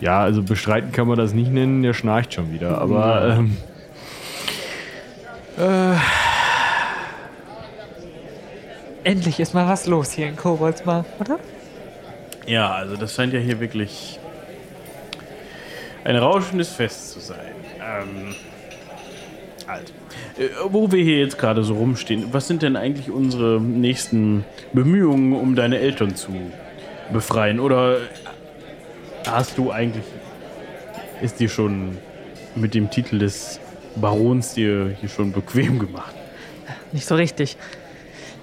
Ja, also bestreiten kann man das nicht nennen, der schnarcht schon wieder. Aber ähm, Endlich ist mal was los hier in Koboldsmar, oder? Ja, also das scheint ja hier wirklich ein rauschendes Fest zu sein. Ähm, halt. Äh, wo wir hier jetzt gerade so rumstehen, was sind denn eigentlich unsere nächsten Bemühungen, um deine Eltern zu befreien? Oder hast du eigentlich, ist dir schon mit dem Titel des Barons dir hier schon bequem gemacht? Nicht so richtig.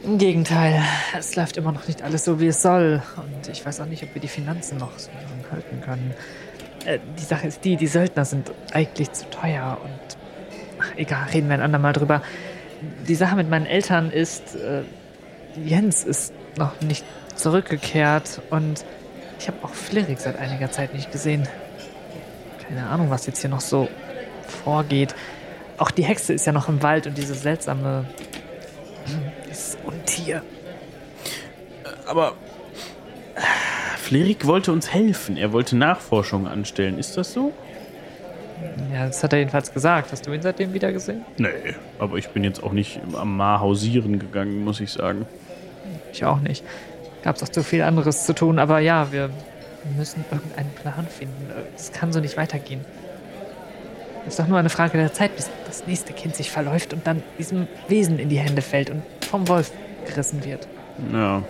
Im Gegenteil, es läuft immer noch nicht alles so, wie es soll. Und ich weiß auch nicht, ob wir die Finanzen noch so lange halten können. Äh, die Sache ist die, die Söldner sind eigentlich zu teuer und. Egal, reden wir ein andermal drüber. Die Sache mit meinen Eltern ist, äh, Jens ist noch nicht zurückgekehrt und ich habe auch Flirik seit einiger Zeit nicht gesehen. Keine Ahnung, was jetzt hier noch so vorgeht. Auch die Hexe ist ja noch im Wald und diese seltsame. dieses Untier. Aber Flerik wollte uns helfen. Er wollte Nachforschungen anstellen. Ist das so? Ja, das hat er jedenfalls gesagt. Hast du ihn seitdem wieder gesehen? Nee, aber ich bin jetzt auch nicht am Mar hausieren gegangen, muss ich sagen. Ich auch nicht. Gab's auch zu viel anderes zu tun, aber ja, wir müssen irgendeinen Plan finden. Es kann so nicht weitergehen. Es ist doch nur eine Frage der Zeit, bis das nächste Kind sich verläuft und dann diesem Wesen in die Hände fällt und vom Wolf gerissen wird. Ja.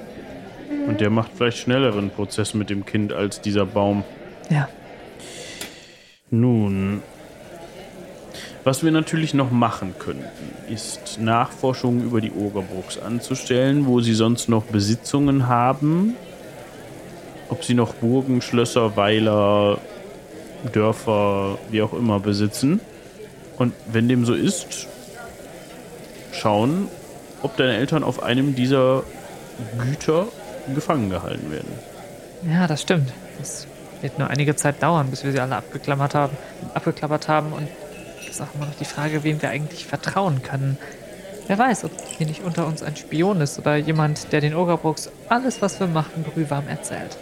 Und der macht vielleicht schnelleren Prozess mit dem Kind als dieser Baum. Ja, Nun, was wir natürlich noch machen könnten, ist Nachforschungen über die Ogerbrucks anzustellen, wo sie sonst noch Besitzungen haben. Ob sie noch Burgen, Schlösser, Weiler, Dörfer, wie auch immer besitzen. Und wenn dem so ist, schauen, ob deine Eltern auf einem dieser Güter gefangen gehalten werden. ja, das stimmt. Das wird nur einige Zeit dauern, bis wir sie alle abgeklammert haben, abgeklappert haben. Und es ist auch immer noch die Frage, wem wir eigentlich vertrauen können. Wer weiß, ob hier nicht unter uns ein Spion ist oder jemand, der den Ogerbrooks alles, was wir machen, brühwarm erzählt.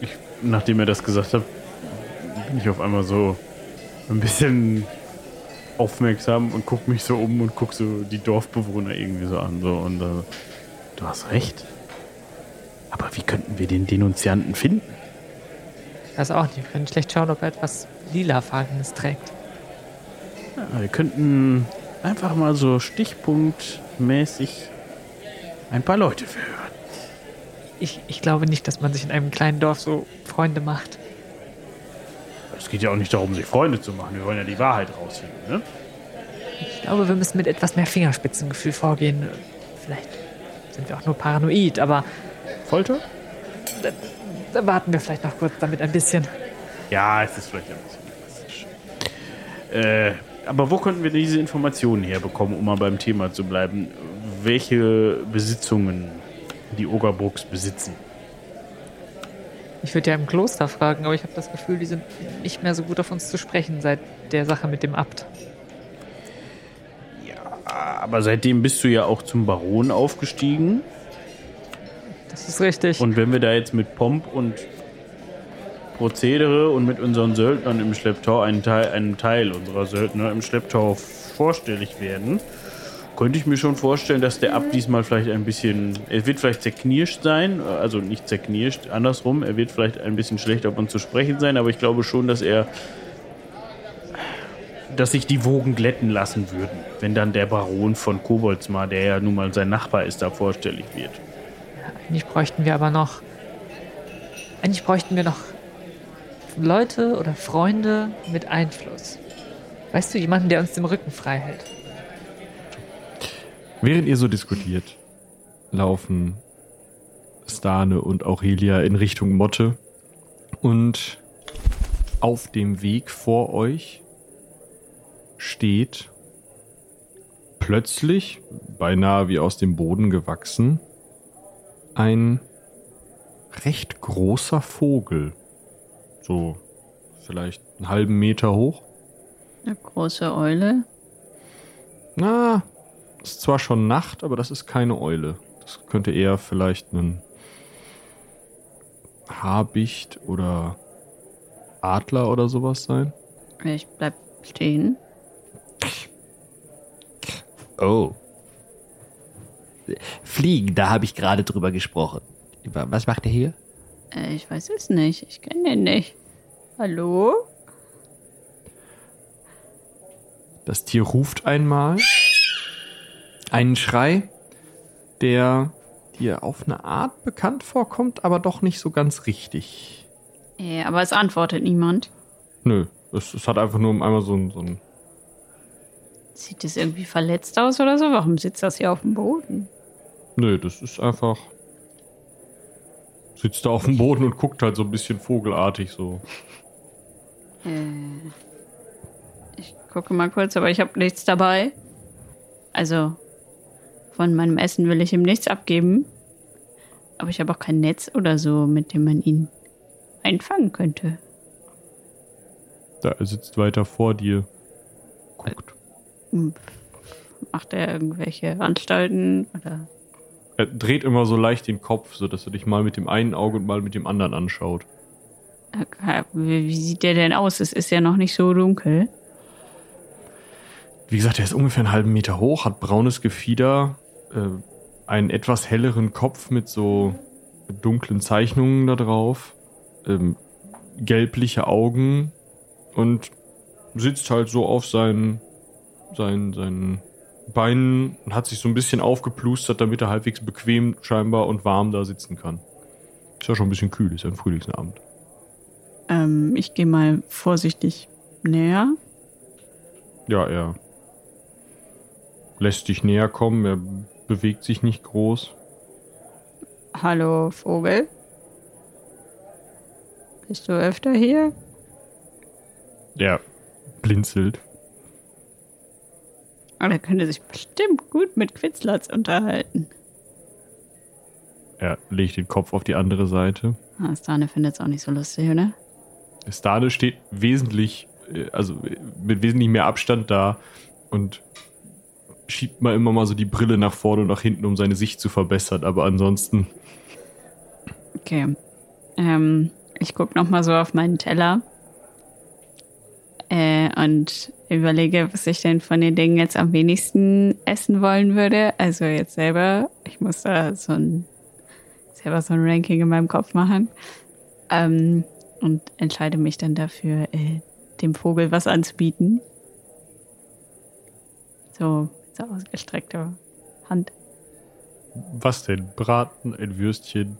Ich, nachdem er das gesagt hat, bin ich auf einmal so ein bisschen aufmerksam und guck mich so um und guck so die Dorfbewohner irgendwie so an. So, und äh, du hast recht. Aber wie könnten wir den Denunzianten finden? Ich weiß auch nicht, wir können schlecht schauen, ob er etwas lilafarbenes trägt. Ja, wir könnten einfach mal so stichpunktmäßig ein paar Leute verhören. Ich, ich glaube nicht, dass man sich in einem kleinen Dorf so Freunde macht. Es geht ja auch nicht darum, sich Freunde zu machen. Wir wollen ja die Wahrheit rausfinden, ne? Ich glaube, wir müssen mit etwas mehr Fingerspitzengefühl vorgehen. Vielleicht sind wir auch nur paranoid, aber Folter? Warten wir vielleicht noch kurz damit ein bisschen. Ja, es ist vielleicht ein bisschen drastisch. Äh, aber wo könnten wir diese Informationen herbekommen, um mal beim Thema zu bleiben? Welche Besitzungen die Ogerbrooks besitzen? Ich würde ja im Kloster fragen, aber ich habe das Gefühl, die sind nicht mehr so gut auf uns zu sprechen seit der Sache mit dem Abt. Aber seitdem bist du ja auch zum Baron aufgestiegen. Das ist richtig. Und wenn wir da jetzt mit Pomp und Prozedere und mit unseren Söldnern im Schlepptau, einen Teil, einem Teil unserer Söldner im Schlepptau vorstellig werden, könnte ich mir schon vorstellen, dass der Abt diesmal vielleicht ein bisschen, er wird vielleicht zerknirscht sein, also nicht zerknirscht, andersrum, er wird vielleicht ein bisschen schlecht auf uns zu sprechen sein, aber ich glaube schon, dass er dass sich die Wogen glätten lassen würden, wenn dann der Baron von Koboldsmar, der ja nun mal sein Nachbar ist, da vorstellig wird. Eigentlich bräuchten wir aber noch. Eigentlich bräuchten wir noch Leute oder Freunde mit Einfluss. Weißt du, jemanden, der uns den Rücken frei hält. Während ihr so diskutiert, laufen Stane und Aurelia in Richtung Motte und auf dem Weg vor euch steht plötzlich, beinahe wie aus dem Boden gewachsen, ein recht großer Vogel. So vielleicht einen halben Meter hoch. Eine große Eule. Na, ist zwar schon Nacht, aber das ist keine Eule. Das könnte eher vielleicht ein Habicht oder Adler oder sowas sein. Ich bleib stehen. Oh. Fliegen, da habe ich gerade drüber gesprochen. Was macht er hier? Äh, ich weiß es nicht. Ich kenne den nicht. Hallo? Das Tier ruft einmal. Einen Schrei, der dir auf eine Art bekannt vorkommt, aber doch nicht so ganz richtig. Ja, aber es antwortet niemand. Nö, es, es hat einfach nur einmal so ein, so ein. Sieht das irgendwie verletzt aus oder so? Warum sitzt das hier auf dem Boden? Nö, das ist einfach. Sitzt da auf dem Boden und guckt halt so ein bisschen vogelartig so. Äh, ich gucke mal kurz, aber ich habe nichts dabei. Also, von meinem Essen will ich ihm nichts abgeben. Aber ich habe auch kein Netz oder so, mit dem man ihn einfangen könnte. Da er sitzt weiter vor dir. Guckt. Macht er irgendwelche Anstalten oder? Er dreht immer so leicht den Kopf, so dass er dich mal mit dem einen Auge und mal mit dem anderen anschaut. Wie wie sieht der denn aus? Es ist ja noch nicht so dunkel. Wie gesagt, er ist ungefähr einen halben Meter hoch, hat braunes Gefieder, äh, einen etwas helleren Kopf mit so dunklen Zeichnungen da drauf, ähm, gelbliche Augen und sitzt halt so auf seinen, seinen, seinen Beinen und hat sich so ein bisschen aufgeplustert, damit er halbwegs bequem scheinbar und warm da sitzen kann. Ist ja schon ein bisschen kühl, ist ja ein Frühlingsabend. Ähm, ich gehe mal vorsichtig näher. Ja, er lässt dich näher kommen, er bewegt sich nicht groß. Hallo, Vogel. Bist du öfter hier? Er blinzelt. Oh, der könnte sich bestimmt gut mit Quitzlatz unterhalten. Er legt den Kopf auf die andere Seite. Ah, Stane findet es auch nicht so lustig, oder? Stade steht wesentlich, äh, also mit wesentlich mehr Abstand da und schiebt mal immer mal so die Brille nach vorne und nach hinten, um seine Sicht zu verbessern. Aber ansonsten, Okay. Ähm, ich gucke nochmal so auf meinen Teller. Äh, und überlege, was ich denn von den Dingen jetzt am wenigsten essen wollen würde. Also jetzt selber, ich muss da so ein selber so ein Ranking in meinem Kopf machen. Ähm, und entscheide mich dann dafür, äh, dem Vogel was anzubieten. So, mit so ausgestreckter Hand. was denn? Braten, ein Würstchen,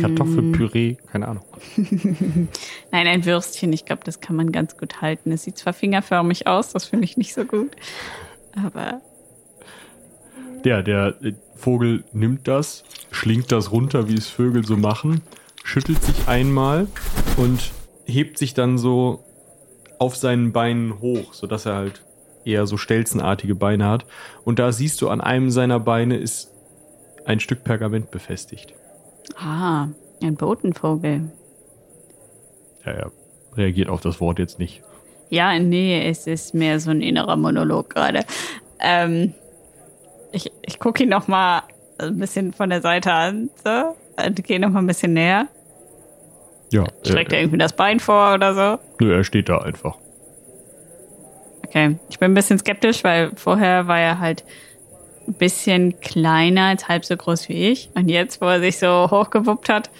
Kartoffelpüree, keine Ahnung. Nein, ein Würstchen, ich glaube, das kann man ganz gut halten. Es sieht zwar fingerförmig aus, das finde ich nicht so gut. Aber Ja, der äh, Vogel nimmt das, schlingt das runter, wie es Vögel so machen, schüttelt sich einmal und hebt sich dann so auf seinen Beinen hoch, sodass er halt eher so stelzenartige Beine hat. Und da siehst du, an einem seiner Beine ist ein Stück Pergament befestigt. Ah, ein Botenvogel. Ja, er reagiert auf das Wort jetzt nicht. Ja, nee, es ist mehr so ein innerer Monolog gerade. Ähm, ich ich gucke ihn noch mal ein bisschen von der Seite an, so. Und gehe noch mal ein bisschen näher. Ja, Streckt er er, irgendwie das Bein vor oder so. nö, er steht da einfach. Okay, ich bin ein bisschen skeptisch, weil vorher war er halt ein bisschen kleiner, als halb so groß wie ich. Und jetzt, wo er sich so hochgewuppt hat,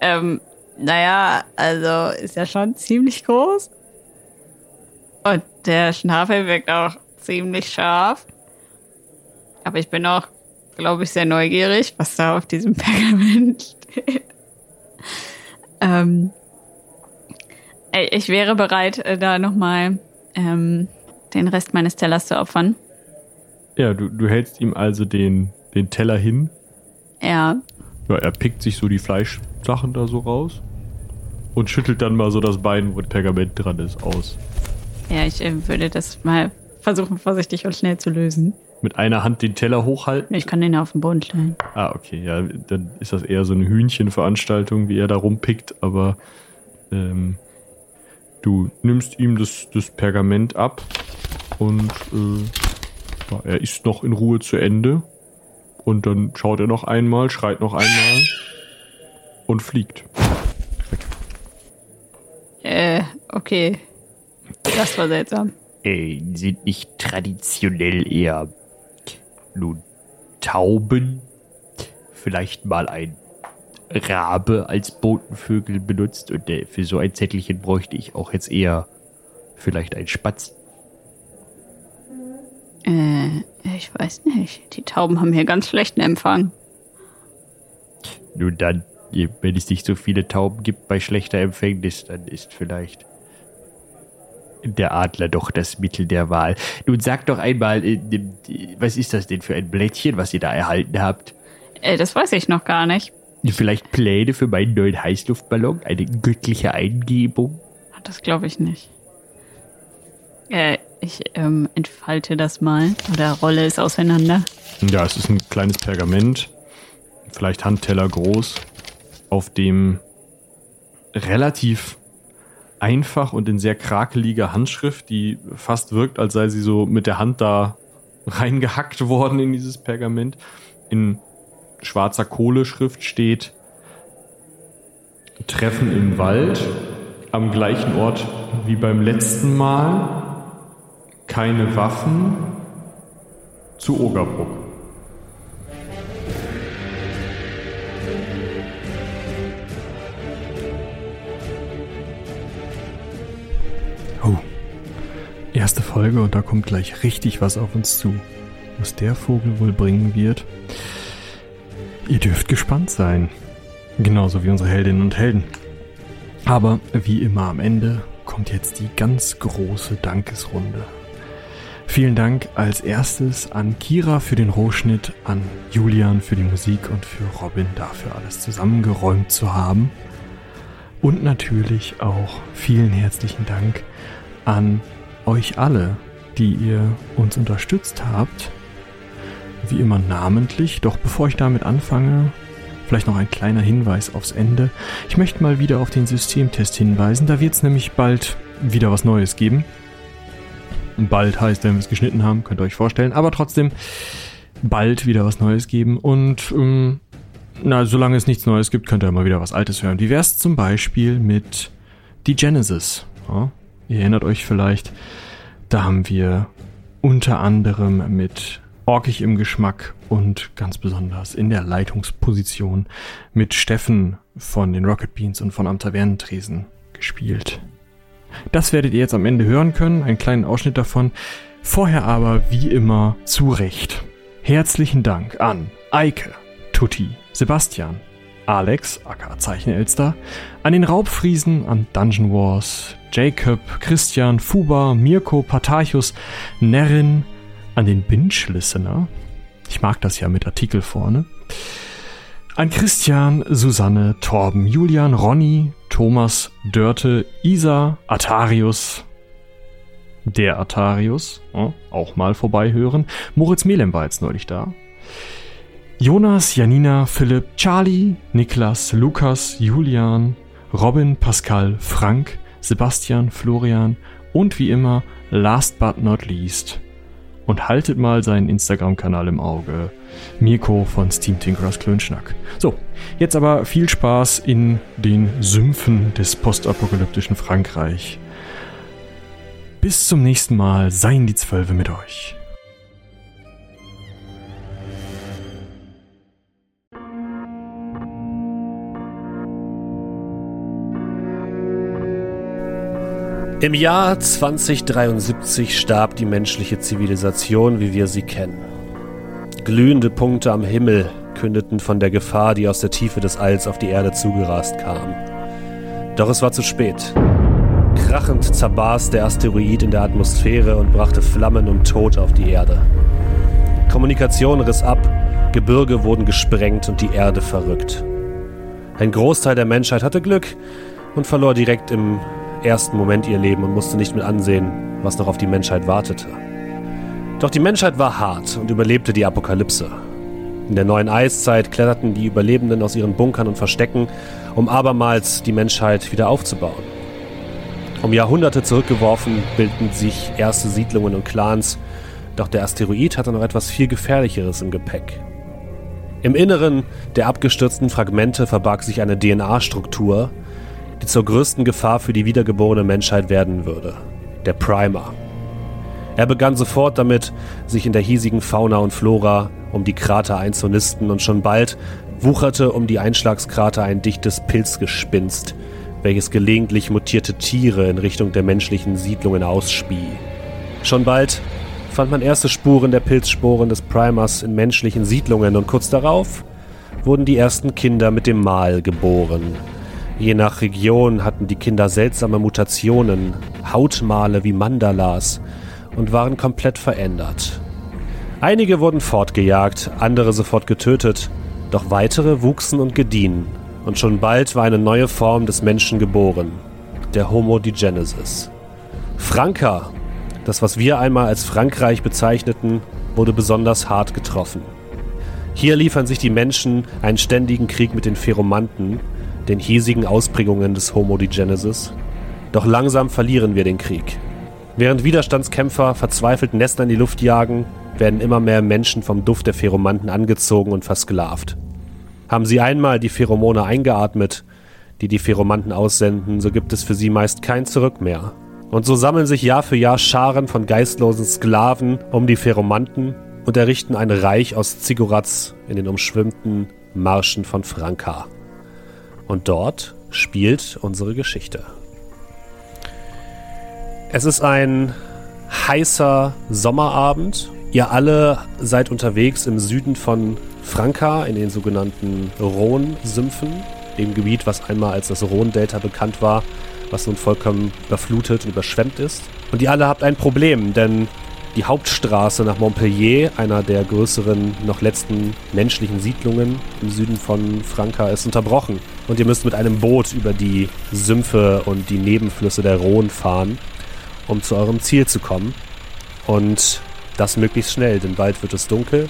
ähm, naja, also ist er schon ziemlich groß. Und Der Schnabel wirkt auch ziemlich scharf. Aber ich bin auch, glaube ich, sehr neugierig, was da auf diesem Pergament steht. Ähm, ich wäre bereit, äh, da nochmal ähm, den Rest meines Tellers zu opfern. Ja, du, du hältst ihm also den, den Teller hin. Ja. Ja, er pickt sich so die Fleischsachen da so raus und schüttelt dann mal so das Bein, wo Pergament dran ist, aus. Ja, ich äh, würde das mal versuchen, vorsichtig und schnell zu lösen. Mit einer Hand den Teller hochhalten. Ich kann den auf den Boden stellen. Ah, okay, ja, dann ist das eher so eine Hühnchenveranstaltung, wie er da rumpickt, aber ähm, du nimmst ihm das, das Pergament ab und äh, er ist noch in Ruhe zu Ende. Und dann schaut er noch einmal, schreit noch einmal und fliegt. Äh, okay. Das war seltsam. Äh, sind nicht traditionell eher nun Tauben? Vielleicht mal ein Rabe als Botenvögel benutzt und äh, für so ein Zettelchen bräuchte ich auch jetzt eher vielleicht ein Spatz. Äh, ich weiß nicht. Die Tauben haben hier ganz schlechten Empfang. Nun dann, wenn es nicht so viele Tauben gibt bei schlechter Empfängnis, dann ist vielleicht der Adler doch das Mittel der Wahl. Nun sag doch einmal, äh, was ist das denn für ein Blättchen, was ihr da erhalten habt? Äh, das weiß ich noch gar nicht. Vielleicht Pläne für meinen neuen Heißluftballon? Eine göttliche Eingebung? Das glaube ich nicht. Äh, ich ähm, entfalte das mal oder rolle es auseinander. Ja, es ist ein kleines Pergament, vielleicht Handteller groß, auf dem relativ einfach und in sehr krakeliger Handschrift, die fast wirkt, als sei sie so mit der Hand da reingehackt worden in dieses Pergament, in schwarzer Kohleschrift steht Treffen im Wald, am gleichen Ort wie beim letzten Mal, keine Waffen, zu Ogerbruck. Oh, erste Folge und da kommt gleich richtig was auf uns zu. Was der Vogel wohl bringen wird. Ihr dürft gespannt sein. Genauso wie unsere Heldinnen und Helden. Aber wie immer am Ende kommt jetzt die ganz große Dankesrunde. Vielen Dank als erstes an Kira für den Rohschnitt, an Julian für die Musik und für Robin dafür alles zusammengeräumt zu haben. Und natürlich auch vielen herzlichen Dank an euch alle, die ihr uns unterstützt habt. Wie immer namentlich, doch bevor ich damit anfange, vielleicht noch ein kleiner Hinweis aufs Ende. Ich möchte mal wieder auf den Systemtest hinweisen, da wird es nämlich bald wieder was Neues geben. Bald heißt, wenn wir es geschnitten haben, könnt ihr euch vorstellen, aber trotzdem bald wieder was Neues geben und ähm, na, solange es nichts Neues gibt, könnt ihr immer wieder was Altes hören. Wie wär's zum Beispiel mit die Genesis? Ja? Ihr erinnert euch vielleicht, da haben wir unter anderem mit Orkig im Geschmack und ganz besonders in der Leitungsposition mit Steffen von den Rocket Beans und von Am Tavernentresen gespielt. Das werdet ihr jetzt am Ende hören können, einen kleinen Ausschnitt davon. Vorher aber wie immer zu Recht. Herzlichen Dank an Eike, Tutti, Sebastian, Alex, aka Zeichenelster, an den Raubfriesen, an Dungeon Wars, Jacob, Christian, Fuba, Mirko, Patarchus, Nerin, an den Binge-Listener. Ich mag das ja mit Artikel vorne. An Christian, Susanne, Torben, Julian, Ronny, Thomas, Dörte, Isa, Atarius, der Atarius, auch mal vorbeihören. Moritz Melem war jetzt neulich da. Jonas, Janina, Philipp, Charlie, Niklas, Lukas, Julian, Robin, Pascal, Frank, Sebastian, Florian und wie immer, last but not least, und haltet mal seinen Instagram-Kanal im Auge. Mirko von Steam Tinkerers Klönschnack. So, jetzt aber viel Spaß in den Sümpfen des postapokalyptischen Frankreich. Bis zum nächsten Mal, seien die Zwölfe mit euch. Im Jahr 2073 starb die menschliche Zivilisation, wie wir sie kennen. Glühende Punkte am Himmel kündeten von der Gefahr, die aus der Tiefe des Alls auf die Erde zugerast kam. Doch es war zu spät. Krachend zerbarst der Asteroid in der Atmosphäre und brachte Flammen und Tod auf die Erde. Kommunikation riss ab, Gebirge wurden gesprengt und die Erde verrückt. Ein Großteil der Menschheit hatte Glück und verlor direkt im ersten Moment ihr Leben und musste nicht mit ansehen, was noch auf die Menschheit wartete. Doch die Menschheit war hart und überlebte die Apokalypse. In der neuen Eiszeit kletterten die Überlebenden aus ihren Bunkern und Verstecken, um abermals die Menschheit wieder aufzubauen. Um Jahrhunderte zurückgeworfen bildeten sich erste Siedlungen und Clans, doch der Asteroid hatte noch etwas viel Gefährlicheres im Gepäck. Im Inneren der abgestürzten Fragmente verbarg sich eine DNA-Struktur, die zur größten Gefahr für die wiedergeborene Menschheit werden würde. Der Primer. Er begann sofort damit, sich in der hiesigen Fauna und Flora um die Krater einzunisten und schon bald wucherte um die Einschlagskrater ein dichtes Pilzgespinst, welches gelegentlich mutierte Tiere in Richtung der menschlichen Siedlungen ausspie. Schon bald fand man erste Spuren der Pilzsporen des Primers in menschlichen Siedlungen und kurz darauf wurden die ersten Kinder mit dem Mal geboren. Je nach Region hatten die Kinder seltsame Mutationen, Hautmale wie Mandalas und waren komplett verändert. Einige wurden fortgejagt, andere sofort getötet, doch weitere wuchsen und gediehen, und schon bald war eine neue Form des Menschen geboren, der Homo digenesis. Franka, das was wir einmal als Frankreich bezeichneten, wurde besonders hart getroffen. Hier liefern sich die Menschen einen ständigen Krieg mit den Pheromanten, den hiesigen Ausprägungen des Homo digenesis, doch langsam verlieren wir den Krieg. Während Widerstandskämpfer verzweifelt Nester in die Luft jagen, werden immer mehr Menschen vom Duft der Pheromanten angezogen und versklavt. Haben sie einmal die Pheromone eingeatmet, die die Pheromanten aussenden, so gibt es für sie meist kein Zurück mehr. Und so sammeln sich Jahr für Jahr Scharen von geistlosen Sklaven um die Pheromanten und errichten ein Reich aus Zigurats in den umschwimmten Marschen von Franka. Und dort spielt unsere Geschichte. Es ist ein heißer Sommerabend. Ihr alle seid unterwegs im Süden von Franka in den sogenannten Rhone-Sümpfen, dem Gebiet, was einmal als das Rhone-Delta bekannt war, was nun vollkommen überflutet und überschwemmt ist. Und ihr alle habt ein Problem, denn die Hauptstraße nach Montpellier, einer der größeren, noch letzten menschlichen Siedlungen im Süden von Franka, ist unterbrochen. Und ihr müsst mit einem Boot über die Sümpfe und die Nebenflüsse der Rhone fahren, um zu eurem Ziel zu kommen. Und das möglichst schnell, denn bald wird es dunkel.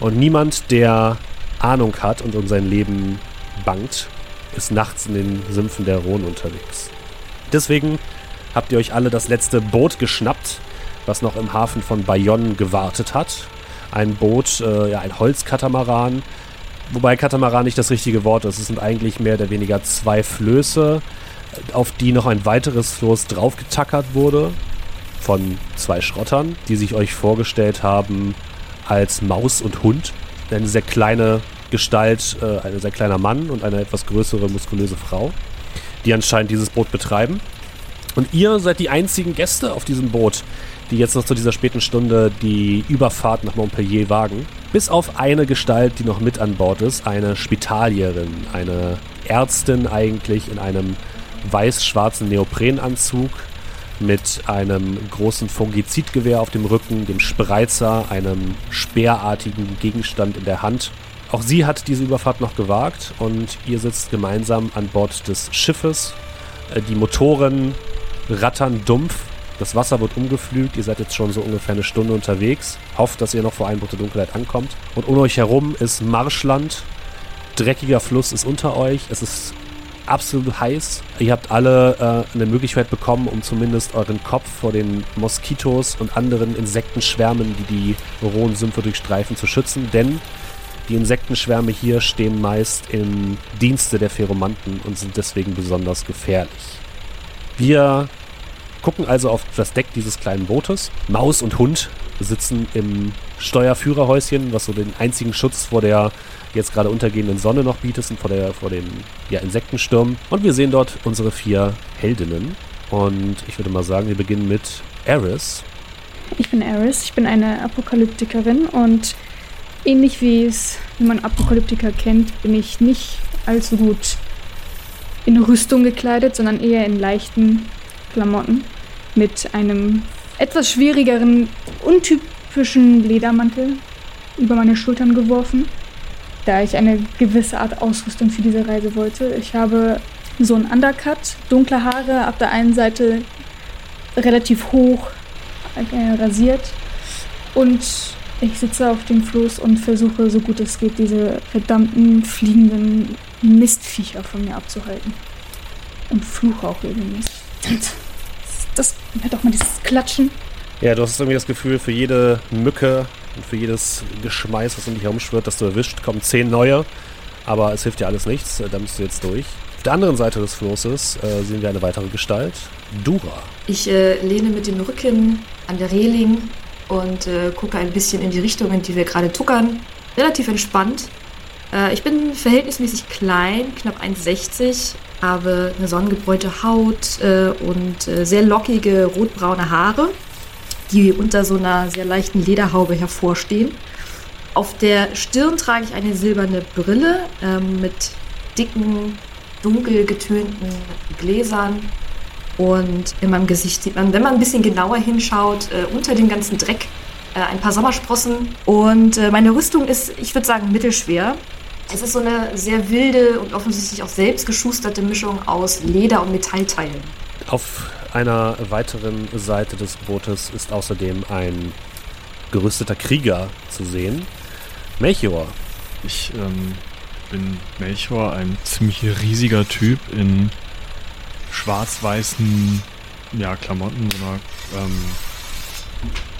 Und niemand, der Ahnung hat und um sein Leben bangt, ist nachts in den Sümpfen der Rhone unterwegs. Deswegen habt ihr euch alle das letzte Boot geschnappt, was noch im Hafen von Bayonne gewartet hat. Ein Boot, äh, ja, ein Holzkatamaran. Wobei Katamaran nicht das richtige Wort ist. Es sind eigentlich mehr oder weniger zwei Flöße, auf die noch ein weiteres Floß draufgetackert wurde von zwei Schrottern, die sich euch vorgestellt haben als Maus und Hund. Eine sehr kleine Gestalt, äh, ein sehr kleiner Mann und eine etwas größere, muskulöse Frau, die anscheinend dieses Boot betreiben. Und ihr seid die einzigen Gäste auf diesem Boot, die jetzt noch zu dieser späten Stunde die Überfahrt nach Montpellier wagen. Bis auf eine Gestalt, die noch mit an Bord ist, eine Spitalierin, eine Ärztin eigentlich in einem weiß-schwarzen Neoprenanzug mit einem großen Fungizidgewehr auf dem Rücken, dem Spreizer, einem speerartigen Gegenstand in der Hand. Auch sie hat diese Überfahrt noch gewagt und ihr sitzt gemeinsam an Bord des Schiffes. Äh, die Motoren rattern dumpf. Das Wasser wird umgeflügt. Ihr seid jetzt schon so ungefähr eine Stunde unterwegs. Hofft, dass ihr noch vor Einbruch der Dunkelheit ankommt. Und um euch herum ist Marschland. Dreckiger Fluss ist unter euch. Es ist absolut heiß. Ihr habt alle äh, eine Möglichkeit bekommen, um zumindest euren Kopf vor den Moskitos und anderen Insektenschwärmen, die die Rhone-Sümpfe durchstreifen, zu schützen, denn die Insektenschwärme hier stehen meist im Dienste der Pheromanten und sind deswegen besonders gefährlich. Wir gucken also auf das Deck dieses kleinen Bootes. Maus und Hund sitzen im Steuerführerhäuschen, was so den einzigen Schutz vor der jetzt gerade untergehenden Sonne noch bietet und vor, der, vor den ja, Insektenstürmen. Und wir sehen dort unsere vier Heldinnen. Und ich würde mal sagen, wir beginnen mit Eris. Ich bin Eris, ich bin eine Apokalyptikerin und ähnlich wie es, wie man Apokalyptiker kennt, bin ich nicht allzu gut in Rüstung gekleidet, sondern eher in leichten Klamotten mit einem etwas schwierigeren, untypischen Ledermantel über meine Schultern geworfen, da ich eine gewisse Art Ausrüstung für diese Reise wollte. Ich habe so ein Undercut, dunkle Haare, auf der einen Seite relativ hoch äh, rasiert und ich sitze auf dem Floß und versuche, so gut es geht, diese verdammten fliegenden Mistviecher von mir abzuhalten. Und fluche auch regelmäßig. Das, hört doch mal dieses Klatschen. Ja, du hast irgendwie das Gefühl, für jede Mücke und für jedes Geschmeiß, was um dich herumschwirrt, das du erwischt, kommen zehn neue. Aber es hilft dir alles nichts, da bist du jetzt durch. Auf der anderen Seite des Flosses äh, sehen wir eine weitere Gestalt, Dura. Ich äh, lehne mit dem Rücken an der Reling und äh, gucke ein bisschen in die Richtung, in die wir gerade tuckern. Relativ entspannt. Äh, ich bin verhältnismäßig klein, knapp 1,60, habe eine sonnengebräute Haut äh, und äh, sehr lockige rotbraune Haare, die unter so einer sehr leichten Lederhaube hervorstehen. Auf der Stirn trage ich eine silberne Brille ähm, mit dicken, dunkel getönten Gläsern und in meinem Gesicht sieht man, wenn man ein bisschen genauer hinschaut, äh, unter dem ganzen Dreck ein paar Sommersprossen. Und meine Rüstung ist, ich würde sagen, mittelschwer. Es ist so eine sehr wilde und offensichtlich auch selbst geschusterte Mischung aus Leder und Metallteilen. Auf einer weiteren Seite des Bootes ist außerdem ein gerüsteter Krieger zu sehen. Melchior. Ich ähm, bin Melchior, ein ziemlich riesiger Typ in schwarz-weißen ja, Klamotten, so, einer, ähm,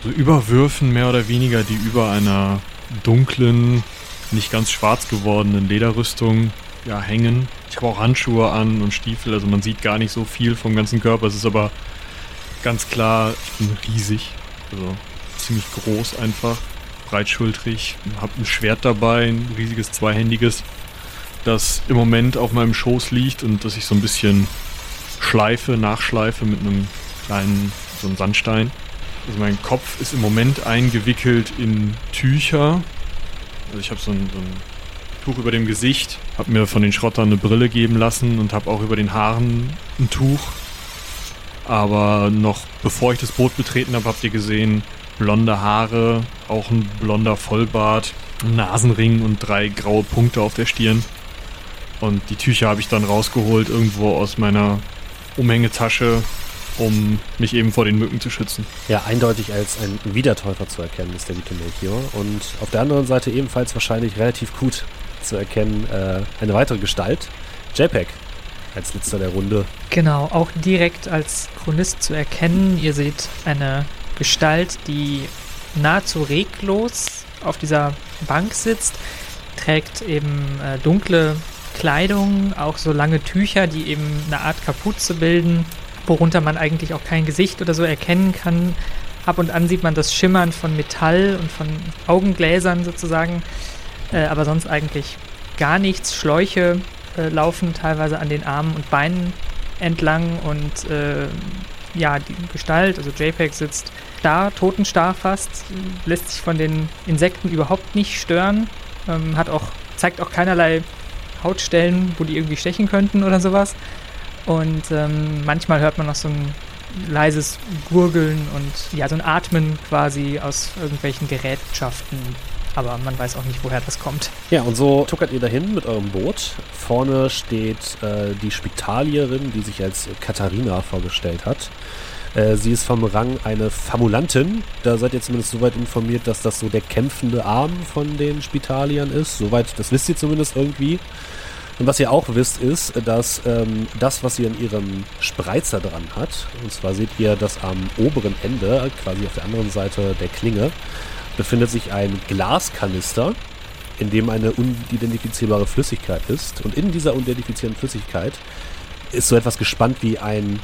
so Überwürfen mehr oder weniger, die über einer dunklen, nicht ganz schwarz gewordenen Lederrüstung ja, hängen. Ich habe auch Handschuhe an und Stiefel, also man sieht gar nicht so viel vom ganzen Körper. Es ist aber ganz klar, ich bin riesig, also ziemlich groß einfach, breitschultrig, habe ein Schwert dabei, ein riesiges zweihändiges, das im Moment auf meinem Schoß liegt und das ich so ein bisschen schleife, nachschleife mit einem kleinen, so einem Sandstein. Also mein Kopf ist im Moment eingewickelt in Tücher. Also ich habe so ein, so ein Tuch über dem Gesicht, habe mir von den Schrottern eine Brille geben lassen und habe auch über den Haaren ein Tuch. Aber noch bevor ich das Boot betreten habe, habt ihr gesehen, blonde Haare, auch ein blonder Vollbart, ein Nasenring und drei graue Punkte auf der Stirn. Und die Tücher habe ich dann rausgeholt irgendwo aus meiner Umhängetasche, um mich eben vor den Mücken zu schützen. Ja, eindeutig als ein Wiedertäufer zu erkennen ist der gute Melchior. Und auf der anderen Seite ebenfalls wahrscheinlich relativ gut zu erkennen äh, eine weitere Gestalt, JPEG, als letzter der Runde. Genau, auch direkt als Chronist zu erkennen. Ihr seht eine Gestalt, die nahezu reglos auf dieser Bank sitzt, trägt eben äh, dunkle Kleidung, auch so lange Tücher, die eben eine Art Kapuze bilden, worunter man eigentlich auch kein Gesicht oder so erkennen kann. Ab und an sieht man das Schimmern von Metall und von Augengläsern sozusagen, äh, aber sonst eigentlich gar nichts. Schläuche äh, laufen teilweise an den Armen und Beinen entlang und äh, ja, die Gestalt, also JPEG sitzt da, totenstarr fast, lässt sich von den Insekten überhaupt nicht stören, ähm, hat auch, zeigt auch keinerlei Hautstellen, wo die irgendwie stechen könnten oder sowas. Und ähm, manchmal hört man noch so ein leises Gurgeln und ja, so ein Atmen quasi aus irgendwelchen Gerätschaften. Aber man weiß auch nicht, woher das kommt. Ja, und so tuckert ihr dahin mit eurem Boot. Vorne steht äh, die Spitalierin, die sich als Katharina vorgestellt hat. Äh, sie ist vom Rang eine Famulantin. Da seid ihr zumindest soweit informiert, dass das so der kämpfende Arm von den Spitaliern ist. Soweit, das wisst ihr zumindest irgendwie. Und was ihr auch wisst, ist, dass ähm, das, was sie an ihrem Spreizer dran hat, und zwar seht ihr, dass am oberen Ende, quasi auf der anderen Seite der Klinge, befindet sich ein Glaskanister, in dem eine unidentifizierbare Flüssigkeit ist. Und in dieser unidentifizierten Flüssigkeit ist so etwas gespannt wie ein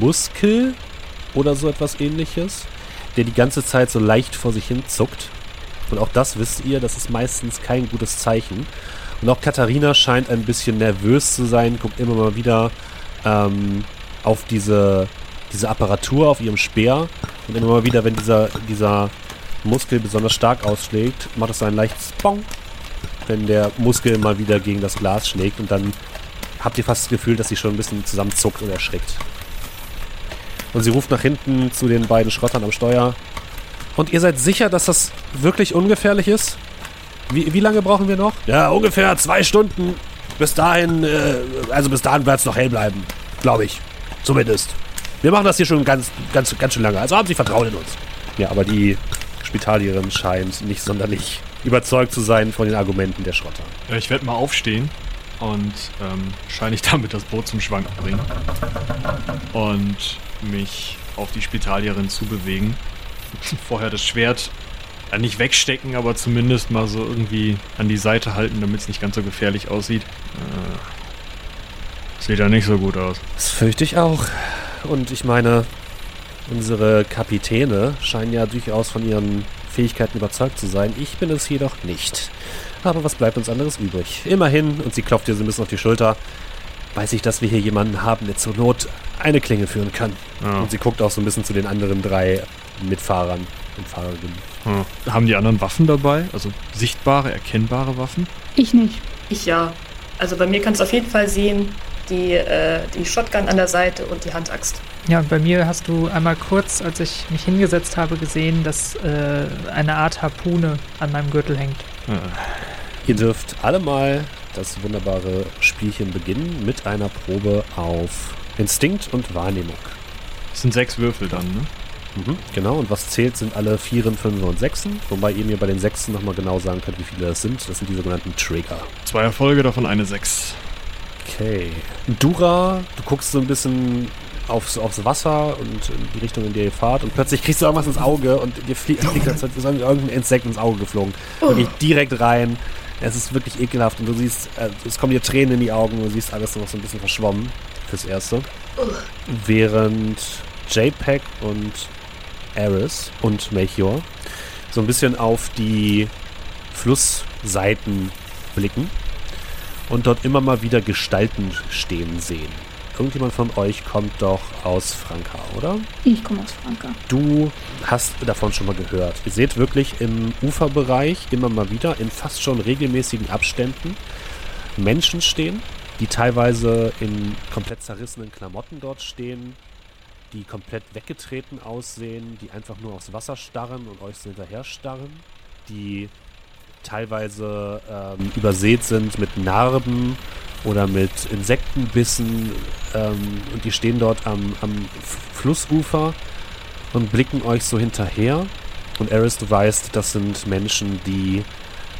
Muskel oder so etwas ähnliches, der die ganze Zeit so leicht vor sich hin zuckt. Und auch das wisst ihr, das ist meistens kein gutes Zeichen. Und auch Katharina scheint ein bisschen nervös zu sein, guckt immer mal wieder ähm, auf diese diese Apparatur auf ihrem Speer und immer mal wieder, wenn dieser, dieser Muskel besonders stark ausschlägt, macht es ein leichtes Bong, wenn der Muskel mal wieder gegen das Glas schlägt und dann habt ihr fast das Gefühl, dass sie schon ein bisschen zusammenzuckt und erschrickt. Und sie ruft nach hinten zu den beiden Schrottern am Steuer. Und ihr seid sicher, dass das wirklich ungefährlich ist? Wie, wie lange brauchen wir noch? Ja, ungefähr zwei Stunden. Bis dahin, äh, also bis dahin wird es noch hell bleiben. Glaube ich. Zumindest. Wir machen das hier schon ganz, ganz, ganz schön lange. Also haben Sie Vertrauen in uns. Ja, aber die Spitalierin scheint nicht sonderlich überzeugt zu sein von den Argumenten der Schrotter. Ja, ich werde mal aufstehen und ähm, wahrscheinlich damit das Boot zum Schwanken bringen. Und mich auf die Spitalierin zubewegen. Vorher das Schwert ja, nicht wegstecken, aber zumindest mal so irgendwie an die Seite halten, damit es nicht ganz so gefährlich aussieht. Äh, sieht ja nicht so gut aus. Das fürchte ich auch. Und ich meine, unsere Kapitäne scheinen ja durchaus von ihren Fähigkeiten überzeugt zu sein. Ich bin es jedoch nicht. Aber was bleibt uns anderes übrig? Immerhin, und sie klopft dir so ein bisschen auf die Schulter, weiß ich, dass wir hier jemanden haben, der zur Not eine Klinge führen kann. Ja. Und sie guckt auch so ein bisschen zu den anderen drei Mitfahrern und Fahrerinnen. Hm. Haben die anderen Waffen dabei? Also sichtbare, erkennbare Waffen? Ich nicht. Ich ja. Also bei mir kannst du auf jeden Fall sehen, die, äh, die Shotgun an der Seite und die Handaxt. Ja, und bei mir hast du einmal kurz, als ich mich hingesetzt habe, gesehen, dass äh, eine Art Harpune an meinem Gürtel hängt. Äh, Ihr dürft alle mal das wunderbare Spielchen beginnen mit einer Probe auf Instinkt und Wahrnehmung. Das sind sechs Würfel dann, ne? Mhm, genau, und was zählt, sind alle Vieren, Fünfer und Sechsen. Wobei ihr mir bei den Sechsen nochmal genau sagen könnt, wie viele das sind. Das sind die sogenannten Trigger. Zwei Erfolge, davon eine Sechs. Okay. Dura, du guckst so ein bisschen aufs, aufs Wasser und in die Richtung, in der ihr fahrt und plötzlich kriegst du irgendwas ins Auge und dir fliegt, fliegt als ist irgendein Insekt ins Auge geflogen. Wirklich direkt rein. Es ist wirklich ekelhaft und du siehst, äh, es kommen dir Tränen in die Augen und du siehst alles noch so ein bisschen verschwommen fürs Erste. Während JPEG und Eris und Melchior so ein bisschen auf die Flussseiten blicken und dort immer mal wieder Gestalten stehen sehen. Irgendjemand von euch kommt doch aus Franka, oder? Ich komme aus Franka. Du hast davon schon mal gehört. Ihr seht wirklich im Uferbereich immer mal wieder in fast schon regelmäßigen Abständen Menschen stehen, die teilweise in komplett zerrissenen Klamotten dort stehen, die komplett weggetreten aussehen, die einfach nur aufs Wasser starren und euch so hinterher starren, die teilweise ähm, übersät sind mit Narben oder mit Insektenbissen ähm, und die stehen dort am, am Flussufer und blicken euch so hinterher. Und Eris, du weißt, das sind Menschen, die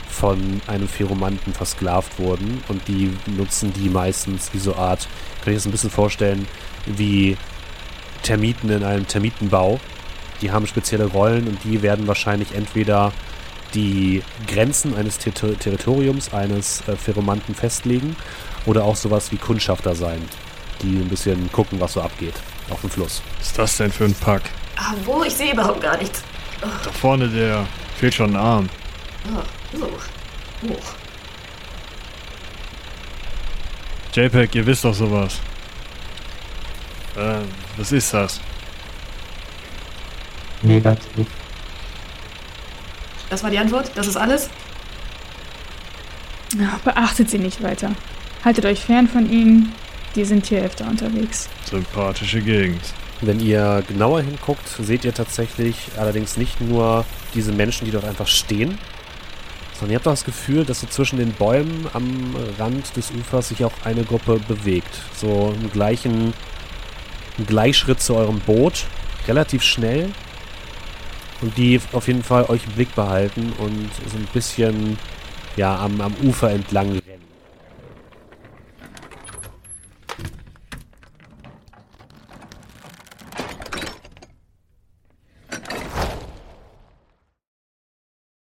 von einem Pheromanten versklavt wurden und die nutzen die meistens wie so Art, kann ich das ein bisschen vorstellen, wie Termiten in einem Termitenbau. Die haben spezielle Rollen und die werden wahrscheinlich entweder die Grenzen eines Ter Territoriums eines äh, Pheromanten festlegen oder auch sowas wie Kundschafter sein, die ein bisschen gucken, was so abgeht auf dem Fluss. Was ist das denn für ein Pack? Ah, wo? Ich sehe überhaupt gar nichts. Da vorne, der fehlt schon ein Arm. Ah, so. Oh. JPEG, ihr wisst doch sowas. Äh, was ist das? Negativ. Das war die Antwort? Das ist alles? Ja, beachtet sie nicht weiter. Haltet euch fern von ihnen. Die sind hier öfter unterwegs. Sympathische Gegend. Wenn ihr genauer hinguckt, seht ihr tatsächlich allerdings nicht nur diese Menschen, die dort einfach stehen, sondern ihr habt auch das Gefühl, dass so zwischen den Bäumen am Rand des Ufers sich auch eine Gruppe bewegt. So im gleichen im Gleichschritt zu eurem Boot, relativ schnell. Und die auf jeden Fall euch im Blick behalten und so ein bisschen ja, am, am Ufer entlang